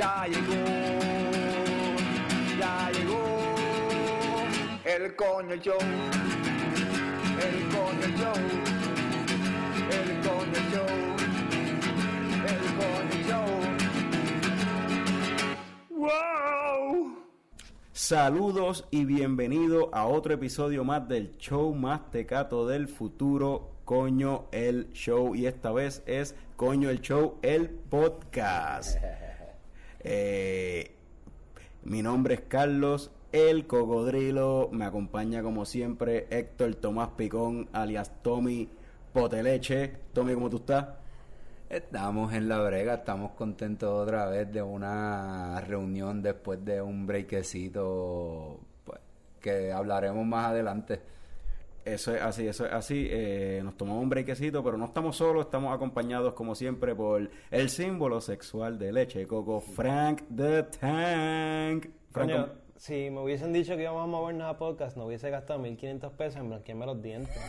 Ya llegó, ya llegó el coño show, el coño show, el coño show, el coño show. ¡Wow! Saludos y bienvenido a otro episodio más del show más tecato del futuro, Coño el Show. Y esta vez es Coño el Show, el podcast. Eh, mi nombre es Carlos, el cocodrilo. Me acompaña como siempre Héctor Tomás Picón, alias Tommy Poteleche. Tommy, ¿cómo tú estás? Estamos en la brega, estamos contentos otra vez de una reunión después de un breakcito pues, que hablaremos más adelante. Eso es así, eso es así. Eh, nos tomamos un brequecito, pero no estamos solos, estamos acompañados como siempre por el símbolo sexual de leche coco, Frank the Tank. Frank, Coño, si me hubiesen dicho que íbamos a movernos a podcast, no hubiese gastado 1500 pesos en blanquearme los dientes.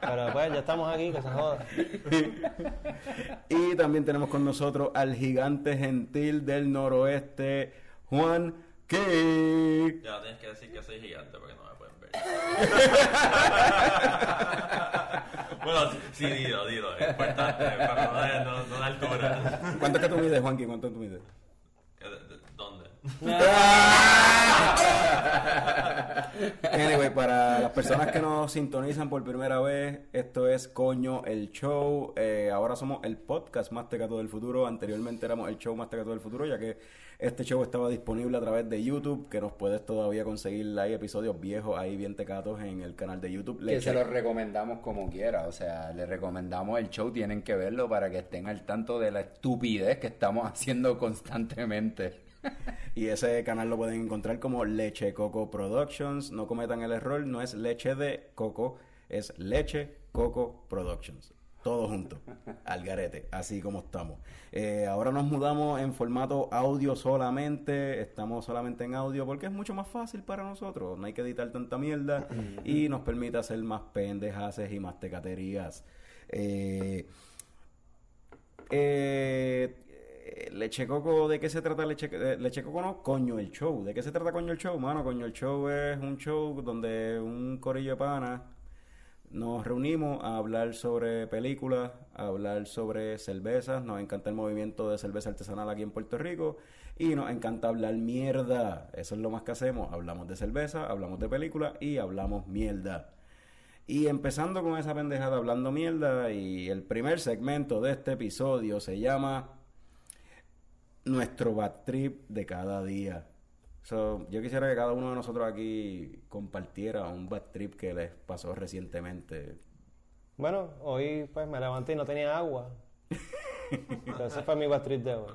Pero pues ya estamos aquí, que se joda. y también tenemos con nosotros al gigante gentil del noroeste, Juan K. Ya tienes que decir que soy gigante porque no me pueden ver. bueno, sí, dilo, dilo, es importante, pero no no, no de altura. ¿Cuánto es que tú mides, Juanqui? ¿Cuánto es que tú mides? ¿De- de- ¿Dónde? Anyway, para las personas que nos sintonizan por primera vez, esto es Coño el Show. Eh, ahora somos el podcast más tecato del futuro. Anteriormente éramos el show más tecato del futuro, ya que este show estaba disponible a través de YouTube, que nos puedes todavía conseguir. Hay episodios viejos ahí bien tecatos en el canal de YouTube. Que Leche. se los recomendamos como quiera, o sea, les recomendamos el show, tienen que verlo para que estén al tanto de la estupidez que estamos haciendo constantemente. Y ese canal lo pueden encontrar como Leche Coco Productions. No cometan el error, no es leche de coco, es Leche Coco Productions. Todo junto, al garete, así como estamos. Eh, ahora nos mudamos en formato audio solamente, estamos solamente en audio porque es mucho más fácil para nosotros, no hay que editar tanta mierda y nos permite hacer más pendejaces y más tecaterías. Eh, eh, eh, Leche Coco, ¿de qué se trata Leche, eh, Leche Coco? No, coño el show. ¿De qué se trata coño el show? Mano, coño el show es un show donde un corillo de panas nos reunimos a hablar sobre películas, a hablar sobre cervezas. Nos encanta el movimiento de cerveza artesanal aquí en Puerto Rico y nos encanta hablar mierda. Eso es lo más que hacemos. Hablamos de cerveza, hablamos de películas y hablamos mierda. Y empezando con esa pendejada hablando mierda y el primer segmento de este episodio se llama Nuestro bad trip de cada día. So, yo quisiera que cada uno de nosotros aquí compartiera un bad trip que les pasó recientemente. Bueno, hoy pues me levanté y no tenía agua. Ese fue mi bad trip de hoy.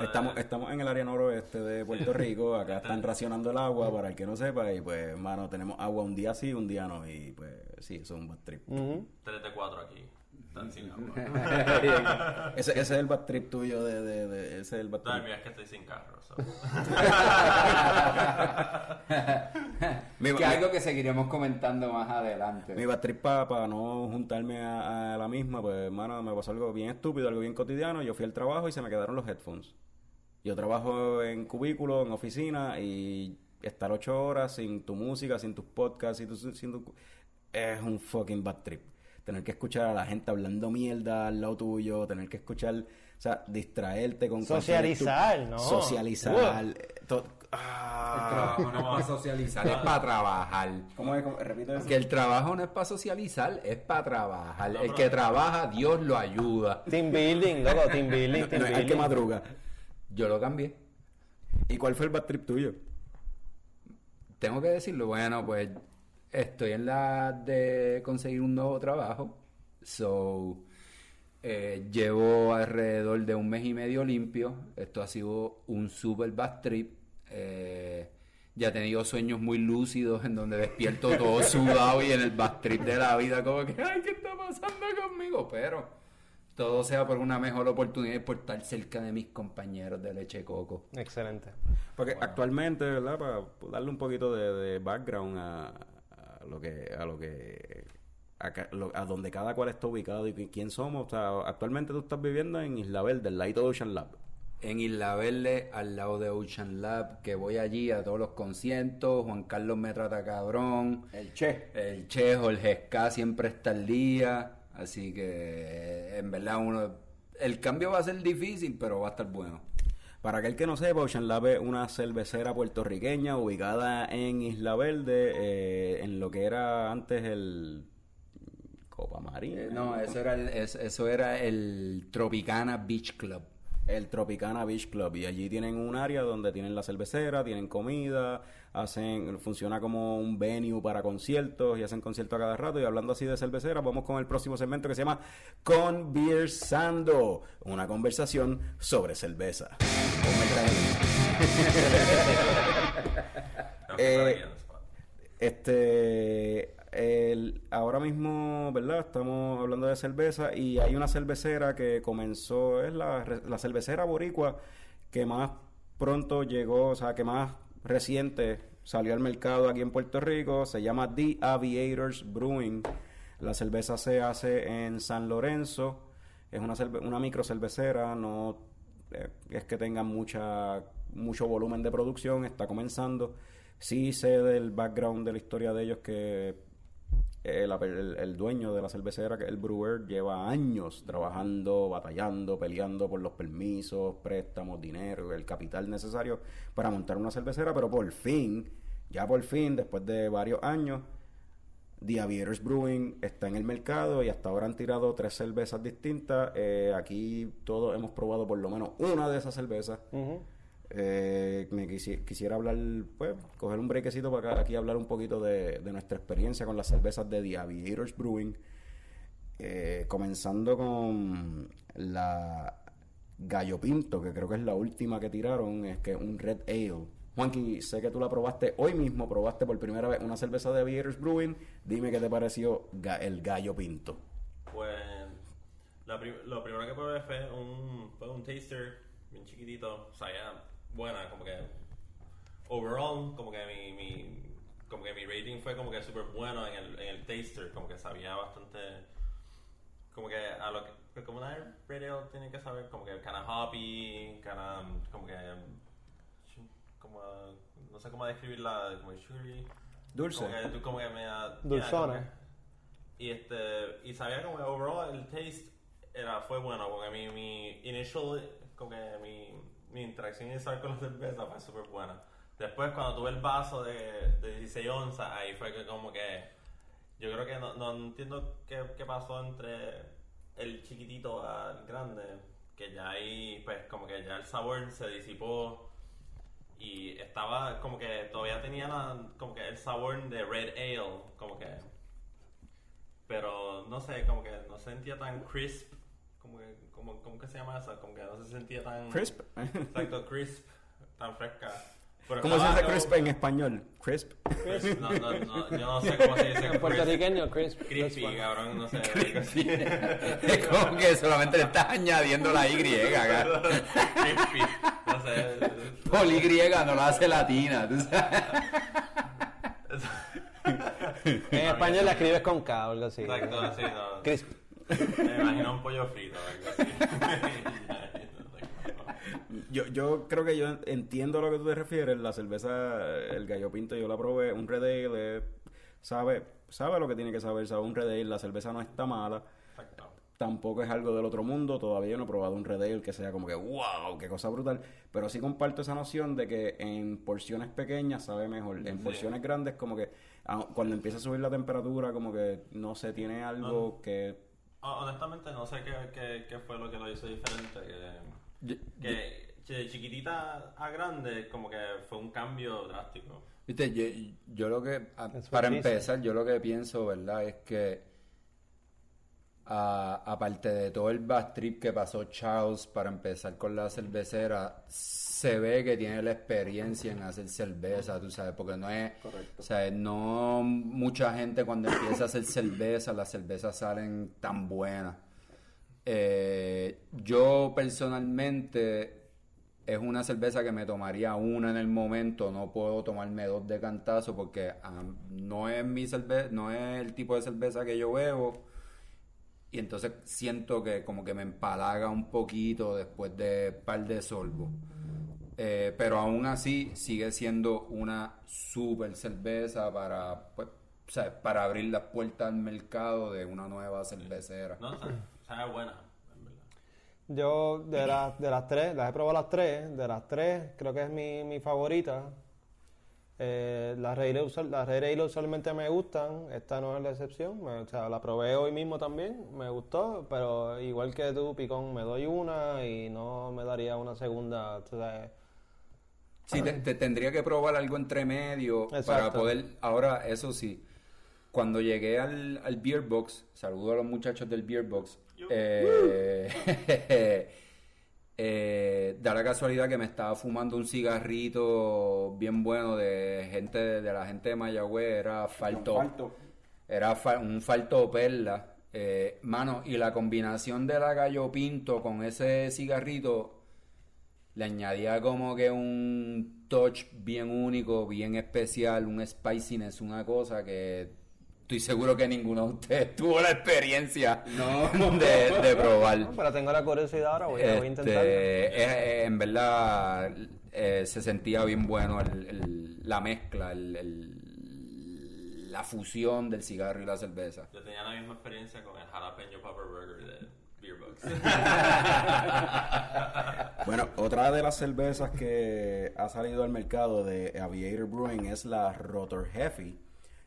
Estamos, estamos en el área noroeste de Puerto Rico, acá están racionando el agua para el que no sepa y pues hermano tenemos agua un día sí, un día no y pues sí, eso es un bad trip. Ujú. 3 de 4 aquí. Están sin agua. Ese, ese es el bad trip tuyo de, de, de- ese es el bad No, trip. mío es que estoy sin carro. so. Mi- que mi- algo que seguiremos comentando más adelante. Mi bad trip para no juntarme a, a la misma, pues hermano, me pasó algo bien estúpido, algo bien cotidiano. Yo fui al trabajo y se me quedaron los headphones. Yo trabajo en cubículo, en oficina y estar ocho horas sin tu música, sin tus podcasts, sin tu, sin tu- es un fucking bad trip. Tener que escuchar a la gente hablando mierda al lado tuyo, tener que escuchar, o sea, distraerte con Socializar, ¿no? Socializar. eh, to- El ah. trabajo no es para socializar, es para trabajar. ¿Cómo es? ¿Cómo- Repite eso. Que el trabajo no es para socializar, es para trabajar. No, el que trabaja, Dios lo ayuda. Team building, loco, team building, team No es el que building. madruga. Yo lo cambié. ¿Y cuál fue el bad trip tuyo? Tengo que decirlo, bueno, pues estoy en la de conseguir un nuevo trabajo. So, Eh, llevo alrededor de un mes y medio limpio. Esto ha sido un super bad trip. Eh, ya he tenido sueños muy lúcidos en donde despierto todo sudado y en el bad trip de la vida, como que, ay, ¿qué está pasando conmigo? Pero todo sea por una mejor oportunidad y por estar cerca de mis compañeros de leche coco. Excelente. Porque actualmente, ¿verdad? Para darle un poquito de, de background a, a lo que a lo que a, ca- lo- a donde cada cual está ubicado y qui- quién somos. O sea, actualmente tú estás viviendo en Isla Verde, el Light Ocean Lab. En Isla Verde, al lado de Ocean Lab, que voy allí a todos los conciertos. Juan Carlos me trata cabrón. El Che. El Che, Jorge Ska siempre está al día. Así que, en verdad, uno. El cambio va a ser difícil, pero va a estar bueno. Para aquel que no sepa, Ocean Lab es una cervecera puertorriqueña ubicada en Isla Verde, eh, en lo que era antes el Copa Marina. Eh, No, eso era el, eso era el Tropicana Beach Club. el Tropicana Beach Club y allí tienen un área donde tienen la cervecera, tienen comida, hacen funciona como un venue para conciertos y hacen conciertos a cada rato y hablando así de cervecera, vamos con el próximo segmento que se llama Conversando, una conversación sobre cerveza. Eh. Este, el- ahora mismo, ¿verdad? Estamos hablando de cerveza y hay una cervecera que comenzó, es la, la cervecera boricua que más pronto llegó, o sea, que más reciente salió al mercado aquí en Puerto Rico, se llama The Aviators Brewing. La cerveza se hace en San Lorenzo, es una, una micro cervecera, no eh, es que tenga mucha mucho volumen de producción, está comenzando. Sí sé del background de la historia de ellos que el, dueño de la cervecera, que el brewer, lleva años trabajando, batallando, peleando por los permisos, préstamos, dinero, el capital necesario para montar una cervecera, pero por fin, ya por fin, después de varios años, The Aviators Brewing está en el mercado y hasta ahora han tirado tres cervezas distintas. Eh, aquí todos hemos probado por lo menos una de esas cervezas. Eh, me quisi- quisiera hablar, pues, coger un brequecito para acá- aquí hablar un poquito de, nuestra experiencia con las cervezas de The Aviators Brewing. Eh, comenzando con la Gallo Pinto, que creo que es la última que tiraron, es que un Red Ale. Juanqui, sé que tú la probaste hoy mismo, probaste por primera vez una cerveza de Aviators Brewing. Dime qué te pareció el Gallo Pinto. Pues la prim- lo primero que probé fue un, taster bien chiquitito, o sea, buena, como que overall, como que mi, mi como que mi rating fue como que súper bueno en el, en el taster, como que sabía bastante, como que a lo que, como una radio tiene que saber, como que kind of hoppy, kind of, como que, como, no sé cómo describirla, como sugary. Dulce. Como que, como que me... Dulzona. yeah, y este y sabía como que overall el taste era fue bueno porque mi, mi initial como que mi interacción inicial con la cerveza fue súper buena. Después cuando tuve el vaso de, de 16 onzas ahí fue que como que yo creo que no, no entiendo qué, qué pasó entre el chiquitito al grande que ya ahí pues como que ya el sabor se disipó y estaba como que todavía tenía la- como que el sabor de red ale como que pero no sé como que no se sentía tan crisp como que como, ¿cómo que se llama eso? como que no se sentía tan Crisp. exacto crisp tan fresca Pero ¿Cómo se dice como- crisp en español? Crisp. no, no, no, yo no sé cómo se dice En crisp. puertorriqueño, Chris. crispy cabrón no sé. Es como que solamente le estás añadiendo la Y crispy no sé Y no la hace latina, tú sabes. En español la escribes con K o algo así. exacto así no Crisp. Me imagino un pollo frito o algo así Yo, yo creo que yo entiendo a lo que tú te refieres. La cerveza, el gallo pinto, yo la probé. Un Red Ale, eh, sabe, sabe lo que tiene que saber. Sabe un Red Ale. La cerveza no está mala. Exacto. Tampoco es algo del otro mundo. Todavía no he probado un Red Ale que sea como que, wow, qué cosa brutal. Pero sí comparto esa noción de que en porciones pequeñas sabe mejor. En Sí. porciones grandes, como que ah, cuando empieza a subir la temperatura, como que no sé, tiene algo que. Ho- Honestamente no sé qué, qué, qué fue lo que lo hizo diferente. Que, que de chiquitita a grande como que fue un cambio drástico. Viste, yo, yo lo que, a- para empezar, yo lo que pienso, ¿verdad? Es que a- aparte de todo el bad trip que pasó Charles para empezar con la cervecera, se ve que tiene la experiencia en hacer cerveza, tú sabes, porque no es, o sea, no mucha gente cuando empieza a hacer cerveza, las cervezas salen tan buenas. Eh, yo personalmente es una cerveza que me tomaría una en el momento, no puedo tomarme dos de cantazo porque no es mi cerveza, no es el tipo de cerveza que yo bebo y entonces siento que como que me empalaga un poquito después de par de sorbos. Eh, pero aún así sigue siendo una super cerveza para, pues, o sea, para abrir las puertas al mercado de una nueva cervecera. No, sabe, sabe buena, en verdad. Yo, de, las de las tres, las he probado las tres. De las tres, creo que es mi, mi favorita. Eh, las Red las usualmente me gustan. Esta no es la excepción. Me- o sea, la probé hoy mismo también. Me gustó. Pero igual que tú, Picón, me doy una y no me daría una segunda. tú sabes. Sí, te, te tendría que probar algo entre medio para poder. Ahora, eso sí, cuando llegué al, al Beer Box, saludo a los muchachos del Beer Box. eh, eh, da la casualidad que me estaba fumando un cigarrito bien bueno de gente de la gente de Mayagüez, era falto, Falto. era fa- un falto perla. Eh, mano, y la combinación de la gallo pinto con ese cigarrito le añadía como que un touch bien único, bien especial, un spiciness, una cosa que estoy seguro que ninguno de ustedes tuvo la experiencia de, de probar. Pero tengo la curiosidad ahora, voy, a- voy a Este, intentarlo. eh, en verdad eh, se sentía bien bueno el- el- la mezcla, el- el- la fusión del cigarro y la cerveza. Yo tenía la misma experiencia con el jalapeño Pepper Burger de Bueno, otra de las cervezas que ha salido al mercado de Aviator Brewing es la Rotor Heavy,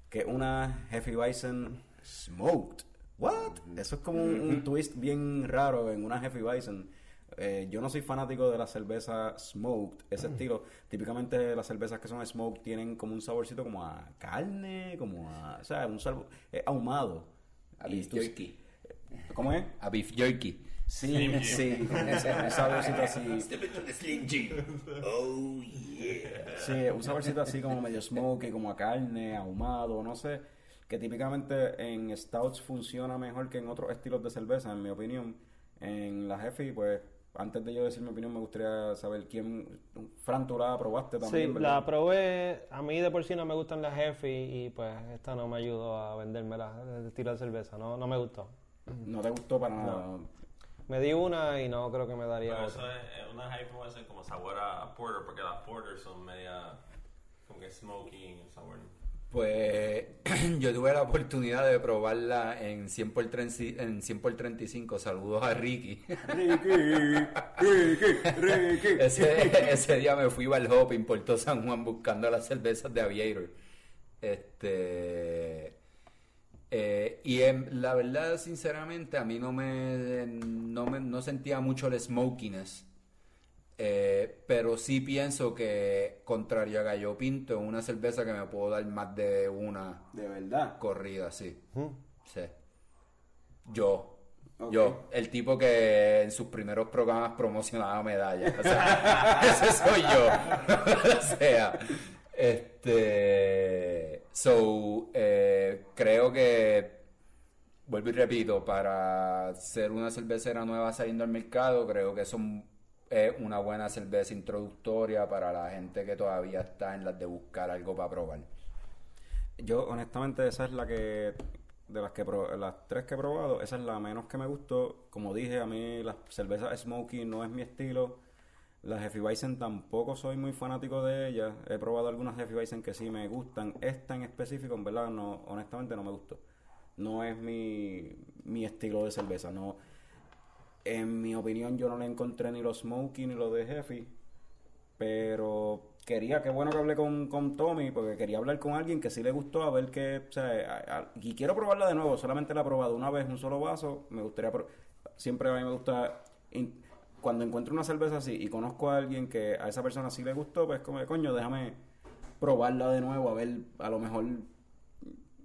que es una Hefeweizen Smoked. What? Eso es como un, un twist bien raro en una Hefeweizen. Eh, yo no soy fanático de la cerveza smoked, ese estilo. Típicamente las cervezas que son smoked tienen como un saborcito como a carne, como a, o sea, un sabor eh, ahumado. A Y tú-. ¿Cómo es? A beef jerky. Sí, sí, un saborcito así. Oh, Sí, un saborcito así como medio smoky, como a carne, ahumado, no sé. Que típicamente en stouts funciona mejor que en otros estilos de cerveza, en mi opinión. En la Jefe, pues, antes de yo decir mi opinión, me gustaría saber quién. Fran, tú la probaste también, Sí, ¿verdad? la probé. A mí de por sí no me gustan las Jefe y, y, pues esta no me ayudó a venderme el estilo de cerveza. No, no me gustó. No te gustó para nada. Me di una y no creo que me daría Pero otra. eso es, es una hype puede ser como sabor a, porter, porque las porters son media como que smoky sabor. Pues yo tuve la oportunidad de probarla en 100 por, 30 en 100 por 35. Saludos a Ricky. Ricky, Ricky, Ricky. ese, ese día me fui al hopping por todo San Juan buscando las cervezas de Aviator. Este. Eh, y en- la verdad, sinceramente, a mí no me, no me no sentía mucho el smokiness. Eh, pero sí pienso que, contrario a Gallo Pinto, es una cerveza que me puedo dar más de una De verdad. corrida, sí. Mm. Sí. Yo. Yo, el tipo que en sus primeros programas promocionaba medallas. O sea, ese soy yo. o sea, este. So, eh, creo que. Vuelvo y repito, para ser una cervecera nueva saliendo al mercado, creo que eso es una buena cerveza introductoria para la gente que todavía está en las de buscar algo para probar. Yo, honestamente, esa es la que. De las que las tres que he probado, esa es la menos que me gustó. Como dije, a mí las cervezas Smoky no es mi estilo. Las Hefeweizen tampoco soy muy fanático de ellas. He probado algunas Hefeweizen que sí me gustan. Esta en específico, en verdad, no, honestamente no me gustó. No es mi, mi estilo de cerveza. No, en mi opinión, yo no le encontré ni los Smoky ni los de Hefe. Pero quería, qué bueno que hablé con, con Tommy, porque quería hablar con alguien que sí le gustó, a ver qué, o sea, a- y quiero probarla de nuevo, solamente la he probado una vez, un solo vaso, me gustaría, siempre a mí me gusta, cuando encuentro una cerveza así y conozco a alguien que a esa persona sí le gustó, pues como, coño, déjame probarla de nuevo, a ver, a lo mejor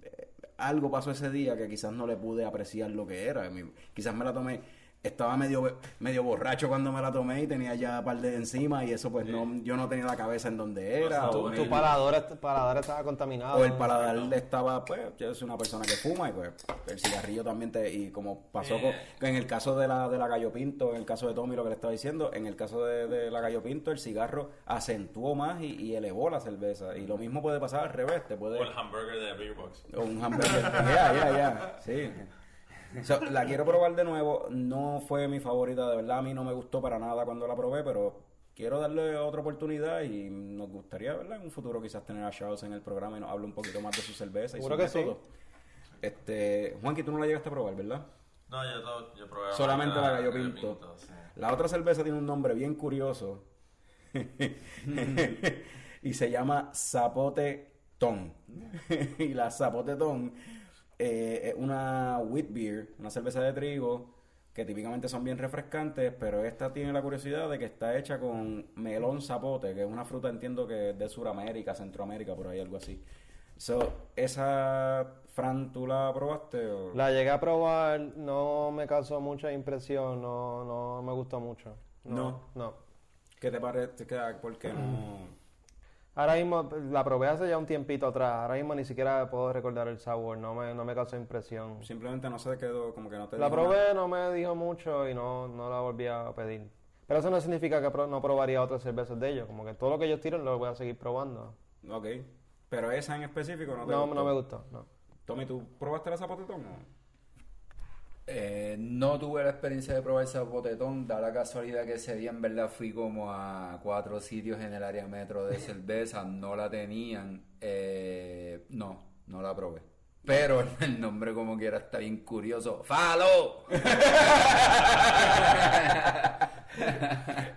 eh, algo pasó ese día que quizás no le pude apreciar lo que era. Quizás me la tomé, estaba medio, medio borracho cuando me la tomé y tenía ya par de encima y eso pues no, yo no tenía la cabeza en donde era. O tu- Tu el- paladar, est- paladar estaba contaminado. o el paladar estaba, pues, yo soy una persona que fuma y pues el cigarrillo también te, y como pasó Eh. con, en el caso de la, de la gallo pinto, en el caso de Tommy lo que le estaba diciendo, en el caso de, de la gallo pinto, el cigarro acentuó más y, y elevó la cerveza. Y lo mismo puede pasar al revés, te puede... O el hamburger de Beer Box. O un hamburger. Ya, ya, ya. Sí. So, la quiero probar de nuevo. No fue mi favorita, de verdad. A mí no me gustó para nada cuando la probé, pero quiero darle otra oportunidad y nos gustaría, ¿verdad? En un futuro quizás tener a Charles en el programa y nos hable un poquito más de su cerveza y Seguro su que sí. método. Este, Juanqui, tú no la llegaste a probar, ¿verdad? No, yo, to- yo probé Solamente la gallo gallo pinto. sí. La otra cerveza tiene un nombre bien curioso. y se llama Zapote Ton. y la Zapote Ton eh, es una wheat beer, una cerveza de trigo que típicamente son bien refrescantes, pero esta tiene la curiosidad de que está hecha con melón zapote, que es una fruta entiendo que es de Sudamérica, Centroamérica, por ahí algo así. So, esa Fran, ¿tú la probaste? O? La llegué a probar, no me causó mucha impresión, no, no me gustó mucho. No. No. ¿Qué te parece? ¿Qué- ¿Por qué no? Ahora mismo, la probé hace ya un tiempito atrás, ahora mismo ni siquiera puedo recordar el sabor, no me, no me causó impresión. Simplemente no se quedó como que no te La dijo nada. probé, no me dijo mucho y no, no la volví a pedir. Pero eso no significa que no probaría otras cervezas de ellos, como que todo lo que ellos tiran lo voy a seguir probando. Ok. Pero esa en específico no te No, gustó. no me gustó, no. Tommy, ¿tú probaste la zapotetón? o? Eh, no tuve la experiencia de probar ese botetón, da la casualidad que ese día en verdad fui como a cuatro sitios en el área metro de cerveza, no la tenían, eh, no, no la probé. Pero el nombre como quiera está bien curioso. ¡Falo!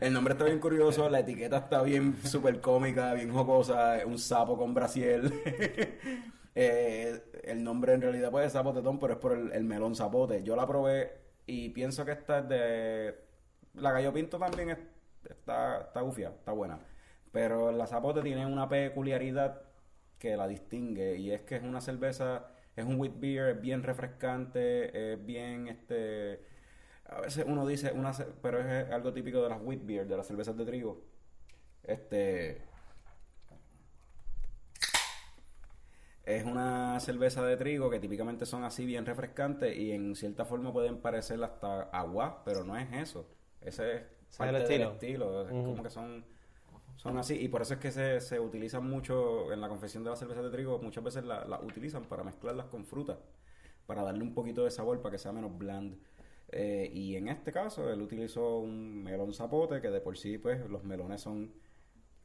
El nombre está bien curioso, la etiqueta está bien súper cómica, bien jocosa, un sapo con brasiel. Eh, el nombre en realidad puede ser zapotetón, pero es por el, el melón zapote. Yo la probé y pienso que esta es de... La gallo pinto también es- está, está gufia, está buena. Pero la zapote tiene una peculiaridad que la distingue y es que es una cerveza, es un wheat beer, es bien refrescante, es bien este... A veces uno dice, una, pero es algo típico de las wheat beer, de las cervezas de trigo. Este... Es una cerveza de trigo que típicamente son así bien refrescantes y en cierta forma pueden parecer hasta agua, pero no es eso. Ese es parte el del estilo. estilo. Es como que son, son así y por eso es que se, se utilizan mucho en la confección de las cervezas de trigo. Muchas veces las la utilizan para mezclarlas con fruta, para darle un poquito de sabor, para que sea menos bland. Eh, y en este caso él utilizó un melón zapote que de por sí pues los melones son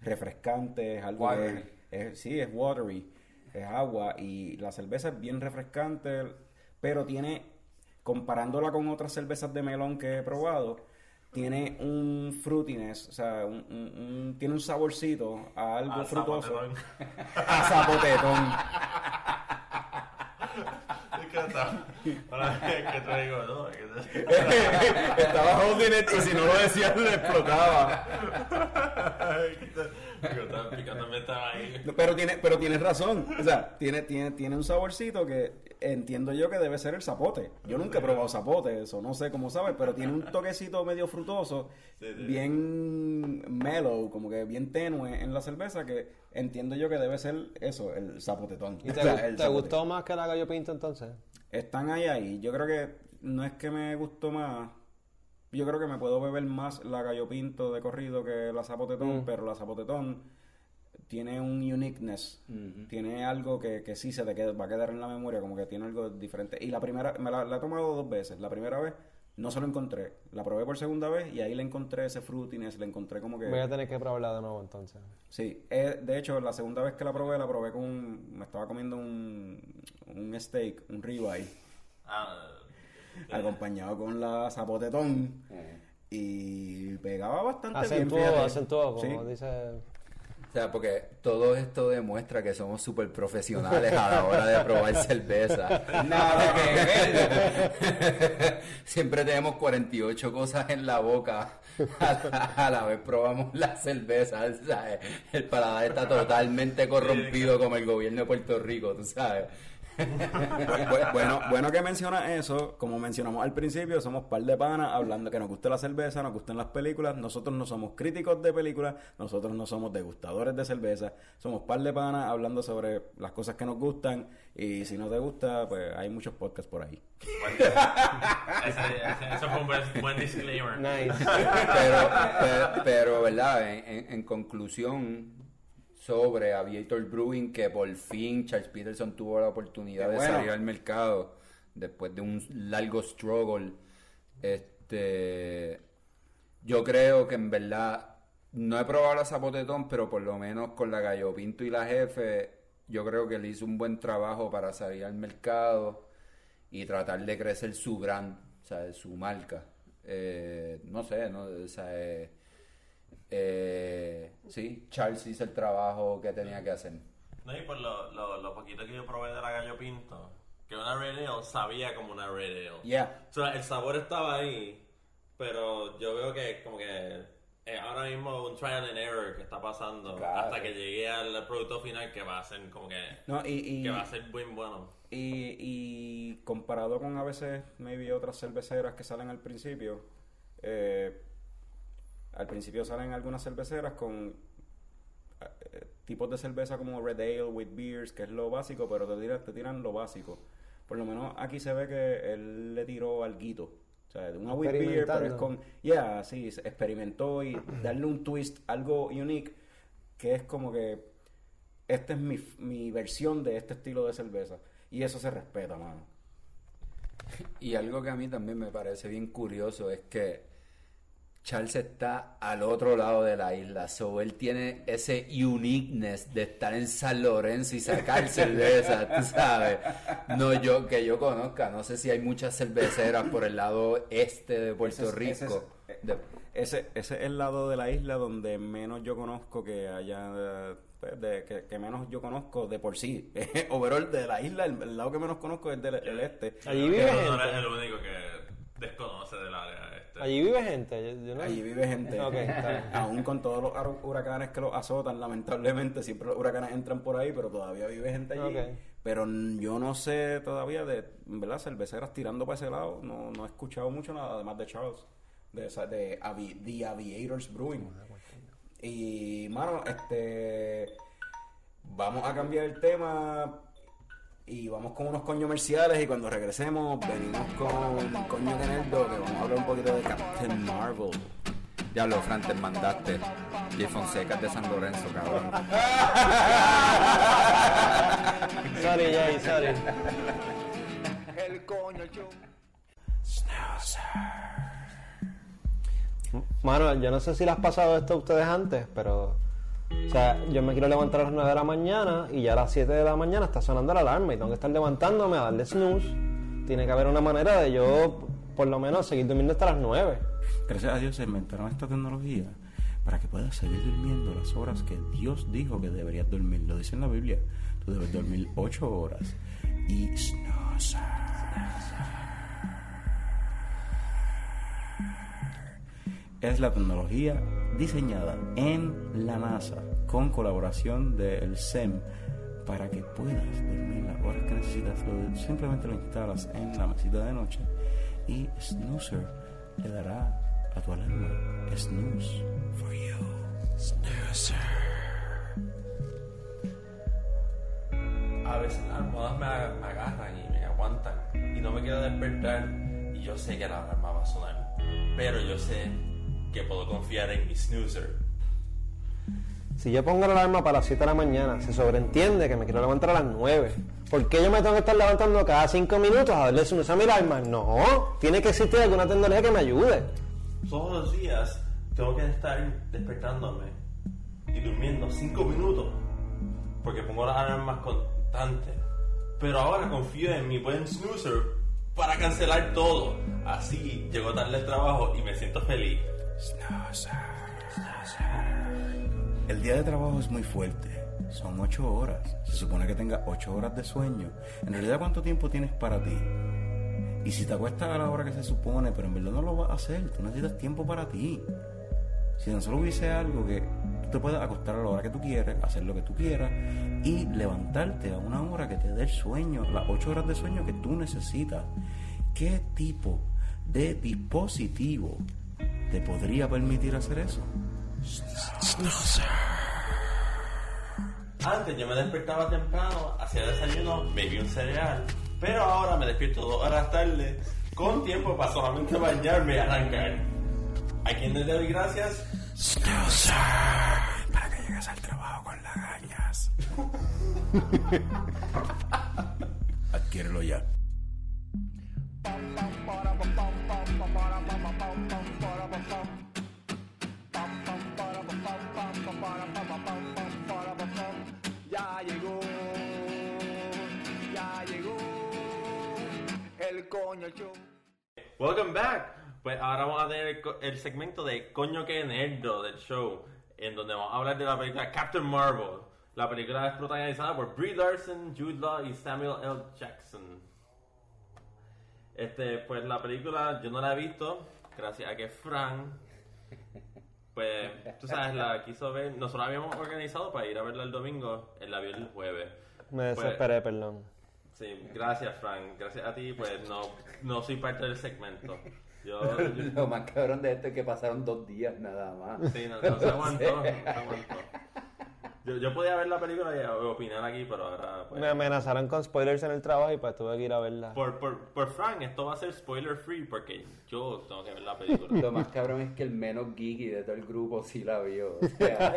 refrescantes, algo Watery. que es, sí, es watery, es agua y la cerveza es bien refrescante, pero tiene, comparándola con otras cervezas de melón que he probado, tiene un fruitiness, o sea, un, un- un- tiene un saborcito a algo Ah, frutoso. zapotetón. A zapotetón. Es que está- Ahora es que te digo, no, Estaba holding it y si no lo decías le explotaba. Estaba picando también estaba ahí. No, Pero tiene, pero tienes razón. O sea, tiene, tiene, tiene un saborcito que entiendo yo que debe ser el zapote. Yo nunca he probado zapote, eso no sé cómo sabe, pero tiene un toquecito medio frutoso, Sí, sí. bien mellow, como que bien tenue en la cerveza, que entiendo yo que debe ser eso, el zapotetón. ¿Y te, O sea, gu- el te zapote. gustó más que la gallo pinto entonces? Están ahí ahí. Yo creo que no es que me gustó más. Yo creo que me puedo beber más la gallo pinto de corrido que la zapotetón, Mm. pero la zapotetón tiene un uniqueness. Tiene algo que, que sí se te queda- va a quedar en la memoria, como que tiene algo diferente. Y la primera, me la, la he tomado dos veces. La primera vez no se lo encontré. La probé por segunda vez y ahí le encontré ese fruitiness, le encontré como que... Voy a tener que probarla de nuevo entonces. Sí, eh, de hecho, la segunda vez que la probé, la probé con... un- me estaba comiendo un, un steak, un ribeye Ah, acompañado con la zapotetón y pegaba bastante Acentuó, bien. acentuó, como Sí. dice... O sea, porque todo esto demuestra que somos súper profesionales a la hora de probar cerveza. Nada que ver. Siempre tenemos 48 cosas en la boca. A la, a la vez probamos la cerveza. ¿sabes? El paladar está totalmente corrompido como el gobierno de Puerto Rico, tú sabes. Bu- bu- bueno, bueno que mencionas eso. Como mencionamos al principio, somos par de panas hablando que nos gusta la cerveza, nos gustan las películas. Nosotros no somos críticos de películas, nosotros no somos degustadores de cerveza. Somos par de panas hablando sobre las cosas que nos gustan. Y si no te gusta, pues hay muchos podcasts por ahí. Ese fue un buen, buen disclaimer. Nice. pero, pero, pero, ¿verdad? En, en- en conclusión, sobre Aviator Brewing, que por fin Charles Peterson tuvo la oportunidad Qué de bueno. salir al mercado después de un largo struggle. Este, yo creo que en verdad no he probado la Zapotetón, pero por lo menos con la Gallo Pinto y la Jefe, yo creo que le hizo un buen trabajo para salir al mercado y tratar de crecer su brand, o sea, su marca. Eh, no sé, no, o sea, eh, eh, sí, Charles hizo el trabajo que tenía que hacer. No, y por lo, lo, lo poquito que yo probé de la gallo pinto, que una Red Ale sabía como una Red Ale. Yeah. O sea, el sabor estaba ahí, pero yo veo que como que eh, ahora mismo un trial and error que está pasando Claro. hasta que llegue al producto final que va a ser como que, No, y, y, que va a ser bien bueno. y, y comparado con a veces, maybe otras cerveceras que salen al principio, eh, al principio salen algunas cerveceras con eh, tipos de cerveza como Red Ale with beers, que es lo básico, pero te tiran, te tiran lo básico. Por lo menos aquí se ve que él le tiró alguito. O sea, de una with beer, pero es con. Yeah, sí, se experimentó y darle un twist, algo unique, que es como que. Esta es mi, mi versión de este estilo de cerveza. Y eso se respeta, mano. Y algo que a mí también me parece bien curioso es que Charles está al otro lado de la isla, so él tiene ese uniqueness de estar en San Lorenzo y sacar cerveza, tú sabes. No yo que yo conozca, no sé si hay muchas cerveceras por el lado este de Puerto Ese es- ese es- Rico. De- Ese, ese es el lado de la isla donde menos yo conozco que haya. eh, pues, de, que, que menos yo conozco de por sí. Overall, de la isla, el, el lado que menos conozco es del el este. Allí vive Pero no gente. eres el único que desconoce del área Allí vive gente. yo- yo no- Allí vive gente. Ok, está bien. Aún con todos los hur- huracanes que los azotan, lamentablemente, siempre los huracanes entran por ahí, pero todavía vive gente allí. Pero yo no sé todavía de, ¿verdad? Cerveceras tirando para ese lado. No, no he escuchado mucho nada, además de Charles, de, esa- de Avi- The Aviators Brewing. Y, mano, este. Vamos a cambiar el tema y vamos con unos comerciales y cuando regresemos venimos con Coño de Nerdo que vamos a hablar un poquito de Captain Marvel. Ya lo, Fran, te mandaste. Jay Fonseca es de San Lorenzo, cabrón. Sorry, Jay, sorry. El coño. Mano, yo no sé si les ha pasado esto a ustedes antes, pero. O sea, yo me quiero levantar a las 9 de la mañana y ya a las 7 de la mañana está sonando la alarma y tengo que estar levantándome a darle snooze. Tiene que haber una manera de yo, por lo menos, seguir durmiendo hasta las 9. Gracias a Dios se inventaron esta tecnología para que puedas seguir durmiendo las horas que Dios dijo que deberías dormir. Lo dice en la Biblia. Tú debes dormir 8 horas. Y snoozer. Es la tecnología diseñada en la NASA con colaboración del SEM para que puedas dormir las horas que necesitas. Simplemente lo instalas en la mesita de noche y Snoozer le dará a tu alarma snooze for you. Snoozer. A veces las almohadas me agarran y me aguantan y no me quiero despertar y yo sé que la alarma va a sonar, pero yo sé que puedo confiar en mi snoozer. Si yo pongo la alarma para las 7 de la mañana, se sobreentiende que me quiero levantar a las 9. ¿Por qué yo me tengo que estar levantando cada 5 minutos a darle snooze a mi alarma? No, tiene que existir alguna tecnología que me ayude. Todos los días tengo que estar despertándome y durmiendo 5 minutos porque pongo las alarmas constantes. Pero ahora confío en mi buen snoozer para cancelar todo. Así llego tarde al trabajo y me siento feliz. El día de trabajo es muy fuerte. Son ocho horas. Se supone que tengas ocho horas de sueño. En realidad, ¿cuánto tiempo tienes para ti? Y si te acuestas a la hora que se supone, pero en verdad no lo vas a hacer, tú necesitas tiempo para ti. Si tan solo hubiese algo que tú te puedes acostar a la hora que tú quieras, hacer lo que tú quieras y levantarte a una hora que te dé el sueño, las 8 horas de sueño que tú necesitas. ¿Qué tipo de dispositivo te podría permitir hacer eso? Antes yo me despertaba temprano, hacía desayuno, bebía un cereal, pero ahora me despierto dos horas tarde, con tiempo para solamente bañarme y arrancar. ¿A quién le doy gracias? Para que llegues al trabajo con lagañas. Adquiérelo ya. Ya el coño show. Welcome back. Pues ahora vamos a tener el, segmento de Coño que nerdo del show, en donde vamos a hablar de la película Captain Marvel. La película es protagonizada por Brie Larson, Jude Law y Samuel L. Jackson. Este, pues la película yo no la he visto, gracias a que Fran, pues tú sabes, la quiso ver. Nosotros habíamos organizado para ir a verla el domingo, él la vio el jueves. Me Pues, desesperé, perdón. Sí, gracias Frank, gracias a ti, pues no, no soy parte del segmento. Yo, yo- Lo más cabrón de esto es que pasaron dos días nada más. sí, no, no se aguantó, no se aguantó. Yo, yo podía ver la película y opinar aquí, pero ahora pues, Me amenazaron con spoilers en el trabajo y pues tuve que ir a verla. por, por, por Frank esto va a ser spoiler free porque yo tengo que ver la película. Lo más cabrón es que el menos geeky de todo el grupo sí la vio. O sea,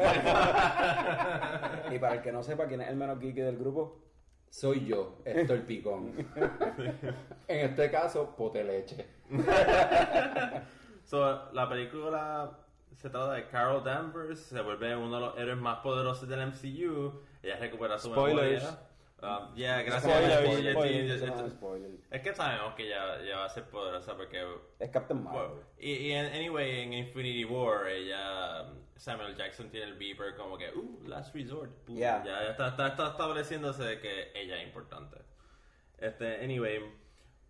Y para el que no sepa quién es el menos geeky del grupo, soy yo, Héctor Picón. En este caso, pote leche. So, la película se trata de Carol Danvers, se vuelve uno de los héroes más poderosos del MCU, ella recupera su Spoilers. memoria. Um, yeah, gracias a spoiler. Es que sabemos que ella, ella va a ser poderosa porque... Es Captain Marvel. bueno, y, anyway, en Infinity War, ella... Samuel Jackson tiene el beeper como que, uh, last resort. Yeah. Ya está, está, está estableciéndose de que ella es importante. Este, anyway,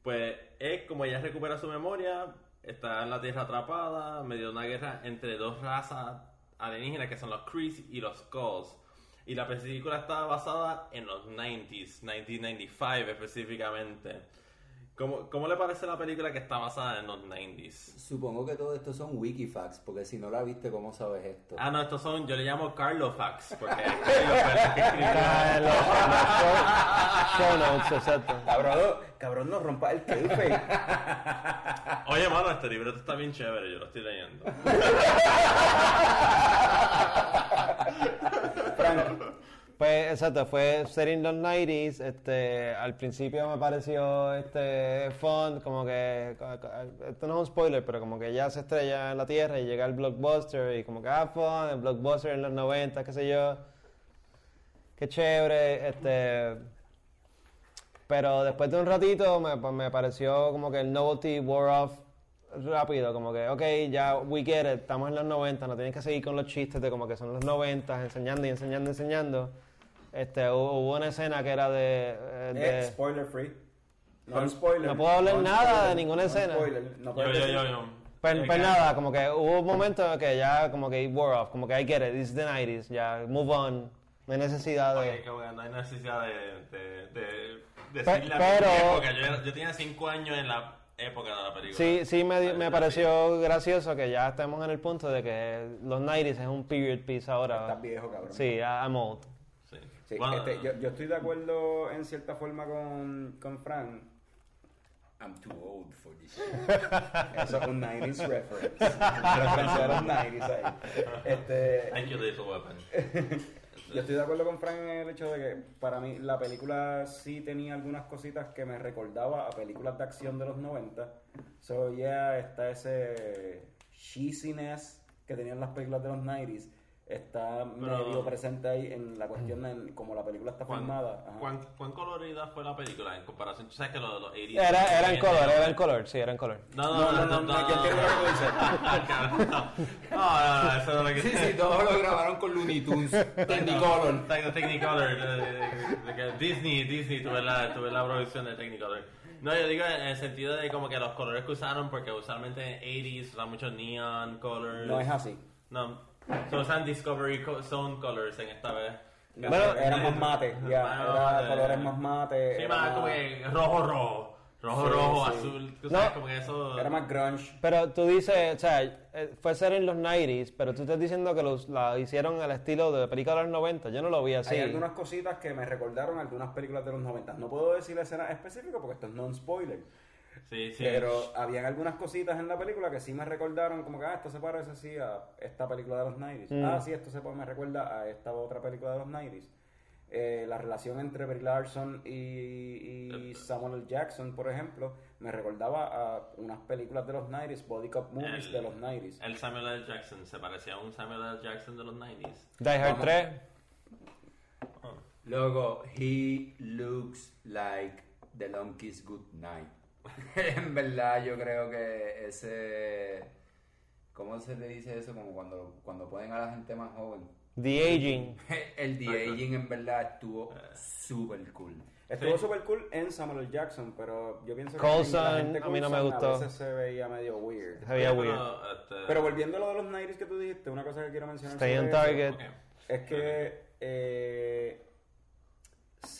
pues es como ella recupera su memoria, está en la Tierra atrapada, medio de una guerra entre dos razas alienígenas que son los Kree y los Skulls. Y la película está basada en los 90s, 1995 específicamente. ¿Cómo, ¿Cómo le parece la película que está basada en los 90s? Supongo que todo esto son wikifacts, porque si no la viste, ¿cómo sabes esto? Ah, no, estos son, yo le llamo Carlo Fax, porque es Carlo que escribió. En los, en los show, show notes, exacto. Cabrón, cabrón, no rompa el kayfabe. Oye, mano, este libreto está bien chévere, yo lo estoy leyendo. Frank, Pues exacto, fue set in los 90s, este, al principio me pareció este fun, como que, esto no es un spoiler, pero como que ya se estrella en la Tierra y llega el blockbuster y como que ah, fun, el blockbuster en los 90, qué sé yo, qué chévere, este, pero después de un ratito me, pues, me pareció como que el novelty wore off rápido, como que, ok, ya we get it, estamos en los 90, no tienes que seguir con los chistes de como que son los 90, enseñando y enseñando, enseñando. Este, hubo, hubo una escena que era de... eh, de- es spoiler free. No spoiler. No puedo hablar nada spoiler, de ninguna no escena. spoiler, no Yo, puedes yo, decir- yo, yo. Pues, Eh, pues que- nada, como que hubo un momento que ya como que wore off, como que I get it, this is the 90s, ya move on, no hay necesidad de... Ok, que bueno, no hay necesidad de, de, de Pe- decirle a mi pero- época. Yo, yo tenía 5 años en la época de la película. Sí, sí me, me pareció gracioso que ya estemos en el punto de que los 90s es un period piece ahora. Estás viejo, cabrón. Sí, I'm old. Sí. Sí, Bueno, este, yo, yo estoy de acuerdo en cierta forma con, con Frank. I'm too old for this. Eso es un 90s reference. Referencia a los 90s ahí. Este, Thank you, Little Weapon. yo estoy de acuerdo con Frank en el hecho de que para mí la película sí tenía algunas cositas que me recordaba a películas de acción de los 90. So, yeah, está ese cheesiness que tenían las películas de los 90s. Está Pero- medio presente ahí en la cuestión de cómo la película está ¿Cuán, filmada. Ajá. cuán, cuán colorida fue la película en comparación? Tú sabes que los, los 80s Era, era en color, era en color, sí, era en color. No, no, no, no, no, no, no, no, eso no es lo que Sí, sí, todos lo grabaron con Looney Tunes. Technicolor. Tec- Technicolor. que Disney, Disney, tuve la, tuve la producción de Technicolor. No, yo digo en el sentido de como que los colores que usaron, porque usualmente en 80s usan mucho neon colors. No es así. No, So usan Discovery Co- Zone Colors en esta vez. Bueno, era más mate, ya, Más era mate. colores más mate. Sí, era más como que rojo, rojo. Rojo, Sí, rojo, sí. azul. Tú No. sabes, como que eso. Era más grunge. Pero tú dices, o sea, eh, fue ser en los 90s, pero tú estás diciendo que los, la hicieron al estilo de película de los 90. Yo no lo vi así. Hay algunas cositas que me recordaron algunas películas de los 90. No puedo decir la escena específica porque esto es non-spoiler. Sí, sí. Pero habían algunas cositas en la película que sí me recordaron como que, ah, esto se parece así a esta película de los 90s. Mm. Ah, sí, esto se me recuerda a esta otra película de los 90s. Eh, la relación entre Brie Larson y, y Samuel L. Jackson, por ejemplo, me recordaba a unas películas de los 90s, body cop movies El- de los 90s. El Samuel L. Jackson se parecía a un Samuel L. Jackson de los 90s. Die Hard Vamos. 3. Luego, he looks like the long kiss good night. en verdad, yo creo que ese. ¿Cómo se le dice eso? Como cuando, cuando ponen a la gente más joven. The Aging. El de-aging en verdad estuvo súper cool. Estuvo Sí. super cool en Samuel L. Jackson, pero yo pienso que Coulson, la gente a mí no me gustó. A veces se veía medio weird. Se veía Pero, weird. este, Pero volviendo a lo de los 90s que tú dijiste, una cosa que quiero mencionar Stay on target. es que eh,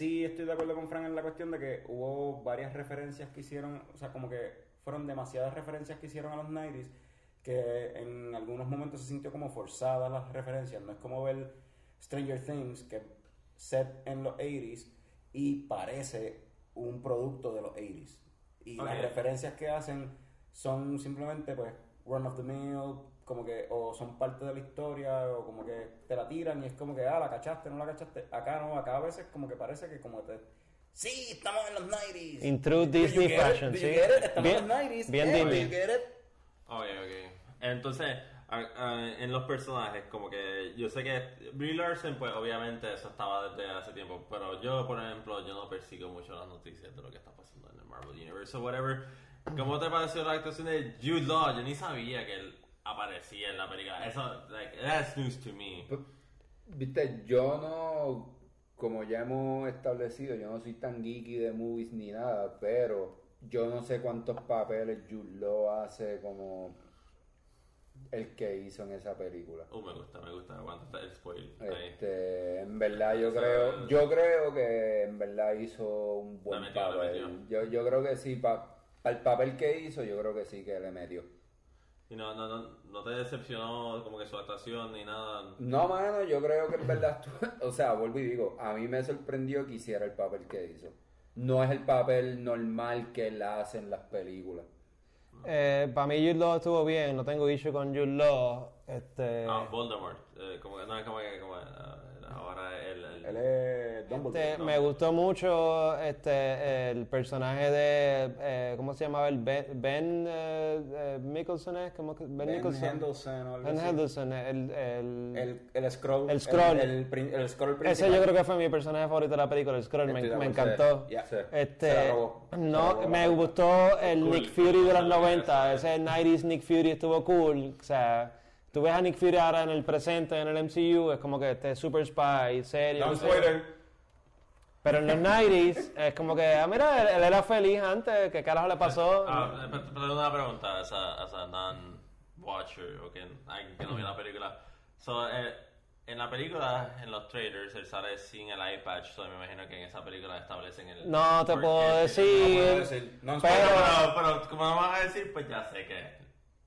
sí estoy de acuerdo con Frank en la cuestión de que hubo varias referencias que hicieron, o sea, como que fueron demasiadas referencias que hicieron a los 90s que en algunos momentos se sintió como forzadas las referencias. No es como ver Stranger Things, que set en los 80s y parece un producto de los 80s. Y Ok. las referencias que hacen son simplemente, pues, run of the mill, como que, o son parte de la historia, o como que te la tiran y es como que, ah, la cachaste, no la cachaste. Acá no, acá a veces como que parece que como te... Sí, estamos en los 90s. In true Disney fashion, sí. Estamos Bien- en los 90s. bien Disney. you get it? Ok, ok. Entonces, a- a- en los personajes, como que yo sé que Brie Larson, pues obviamente eso estaba desde hace tiempo, pero yo, por ejemplo, yo no persigo mucho las noticias de lo que está pasando en el Marvel Universe o whatever. ¿Cómo te pareció la actuación de Jude Law? Yo ni sabía que él aparecía en la película. Eso, like, that's news to me. P- Viste, yo no, como ya hemos establecido, yo no soy tan geeky de movies ni nada, pero yo no sé cuántos papeles Jude Law hace como el que hizo en esa película. Uh, me gusta, me gusta. Aguanta está el spoil. Ahí. Este, en verdad yo creo, yo creo que en verdad hizo un buen papel. metió. Yo, yo creo que sí, para el papel que hizo, yo creo que sí que le metió. Y no, no, no, no te decepcionó como que su actuación ni nada. No, mano, yo creo que en verdad, o sea, vuelvo y digo, a mí me sorprendió que hiciera el papel que hizo. No es el papel normal que él hace en las películas. Eh, para mí Jude Law estuvo bien, no tengo issue con Jude Law. Este, Ah, Voldemort. Eh, como que no es como que como, eh, ahora el, el- Él es Dumbledore. este, me gustó mucho este el personaje de eh, ¿cómo se llamaba el Ben, Ben eh, eh, Mickelson es ¿Cómo Ben, Ben Nicholson Henderson o algo Ben así. Henderson el, el, El, el scroll. El scroll. El, el, prin- el scroll ese principal. yo creo que fue mi personaje favorito de la película el Scroll me, encantó. Sí. Este, Se la robó. Se la no, robó me la gustó el Cool. Nick Fury de los Cool. 90, ese 90s Nick Fury estuvo cool, o sea, tú ves a Nick Fury ahora en el presente, en el MCU, es como que este super spy, serio, No yo. pero en los 90s es como que, ah, mira, él, él era feliz antes, ¿qué carajo le pasó? Ah, pero pero una pregunta, esa, esa non-watcher o que, alguien que no vio la película. So, eh, en la película, en los trailers, él sale sin el eye patch, so me imagino que en esa película establecen el... no te puedo decir, puedo decir. No pero, Pero, pero como no van a decir, pues ya sé que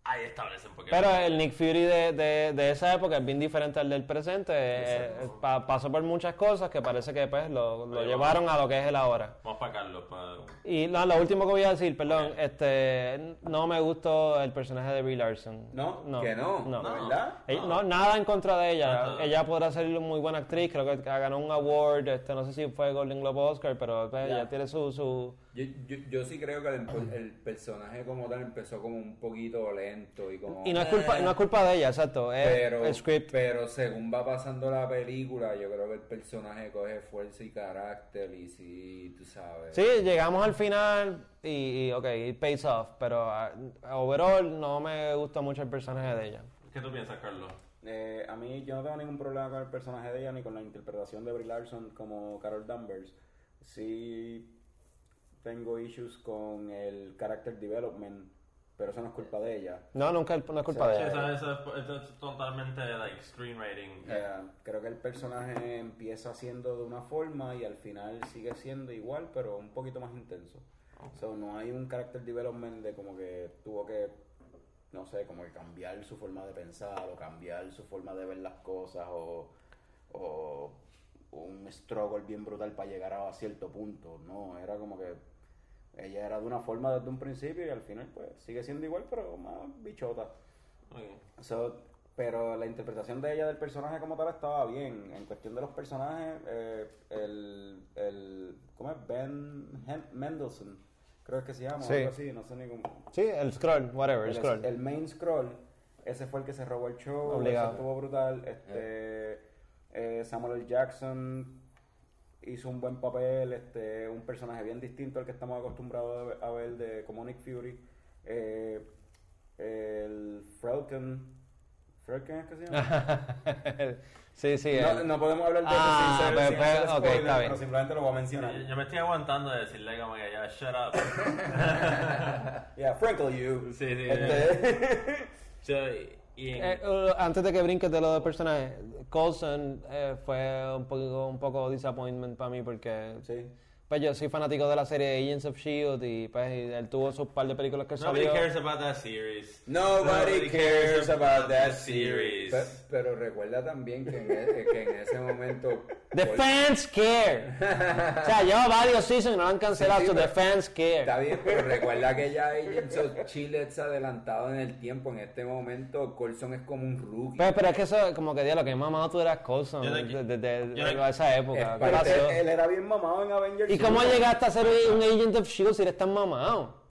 ahí establecen pero el Nick Fury de, de, de esa época es bien diferente al del presente, eh, pa- pasó por muchas cosas que parece que pues lo, lo llevaron a lo que es él ahora. Vamos para Carlos, para... Y no, lo último que voy a decir, perdón, Ok. este, no me gustó el personaje de Brie Larson. ¿No? ¿Que no? No. ¿De verdad? Ella- no, nada en contra de ella. Ella podrá ser una muy buena actriz, creo que ganó un award, este, no sé si fue Golden Globe Oscar, pero pues, Ya. ella tiene su, su... Yo, yo, yo sí creo que el, el personaje como tal empezó como un poquito lento y como... Y no es culpa, no es culpa de ella, exacto, es pero, el script. pero según va pasando la película, yo creo que el personaje coge fuerza y carácter y sí, tú sabes. Sí, llegamos al final y, y ok, it pays off, pero ah, overall no me gusta mucho el personaje de ella. ¿Qué tú piensas, Carlos? Eh, a mí yo no tengo ningún problema con el personaje de ella ni con la interpretación de Brie Larson como Carol Danvers. Sí tengo issues con el character development pero eso no es culpa de ella. No, nunca no es culpa de ella. eso es, eso es totalmente like screenwriting. Eh, creo que el personaje empieza siendo de una forma y al final sigue siendo igual, pero un poquito más intenso. So, no hay un character development de como que tuvo que, no sé, como que cambiar su forma de pensar o cambiar su forma de ver las cosas o, o un struggle bien brutal para llegar a cierto punto. No, era como que ella era de una forma desde un principio y al final pues sigue siendo igual, pero más bichota. Ok. So, pero la interpretación de ella del personaje como tal estaba bien. En cuestión de los personajes, eh, el, el. ¿Cómo es? Ben Hen- Mendelssohn, creo que se llama, Sí. algo así, no sé ni cómo. Sí, el scroll, whatever, el El, scroll. el main scroll, ese fue el que se robó el show, Obligado. ese estuvo brutal. Este, eh, Samuel L. Jackson hizo un buen papel, este, un personaje bien distinto al que estamos acostumbrados a ver, a ver de como Nick Fury. Eh, el Falcon, Falcon es que se llama. sí, sí. no, el- no podemos hablar de Ah, eso sin ser, pero- sin pero- ok, spoiler, está bien. pero simplemente lo voy a mencionar. Yo, yo me estoy aguantando de decirle como que ya, shut up. Yeah, Frankle you. Sí, sí, Este, So, y- y en- Eh, uh, antes de que brinques de lo del personaje, Coulson eh, fue un poco, un poco disappointment para mí porque sí. Pues, yo soy fanático de la serie Agents of S.H.I.E.L.D. y pues y él tuvo sus par de películas que Nobody salió. cares about that series. Nobody cares about that series. Pe- Pero, recuerda también que en, e- que en ese momento. The Col- fans care. o sea, lleva varios seasons y no lo han cancelado, Sí, sí, so the fans care. Está bien, pero recuerda que ya Agents of Chile se ha adelantado en el tiempo. En este momento, Colson es como un rookie. Pero, pero es que eso, como que, Dios, lo que mamado tú eras de- desde de, de- de- de esa época. Es ¿Qué parte- él era bien mamado en Avengers. ¿Y cómo llegaste a ser un Agent of S.H.I.E.L.D. si eres tan mamado?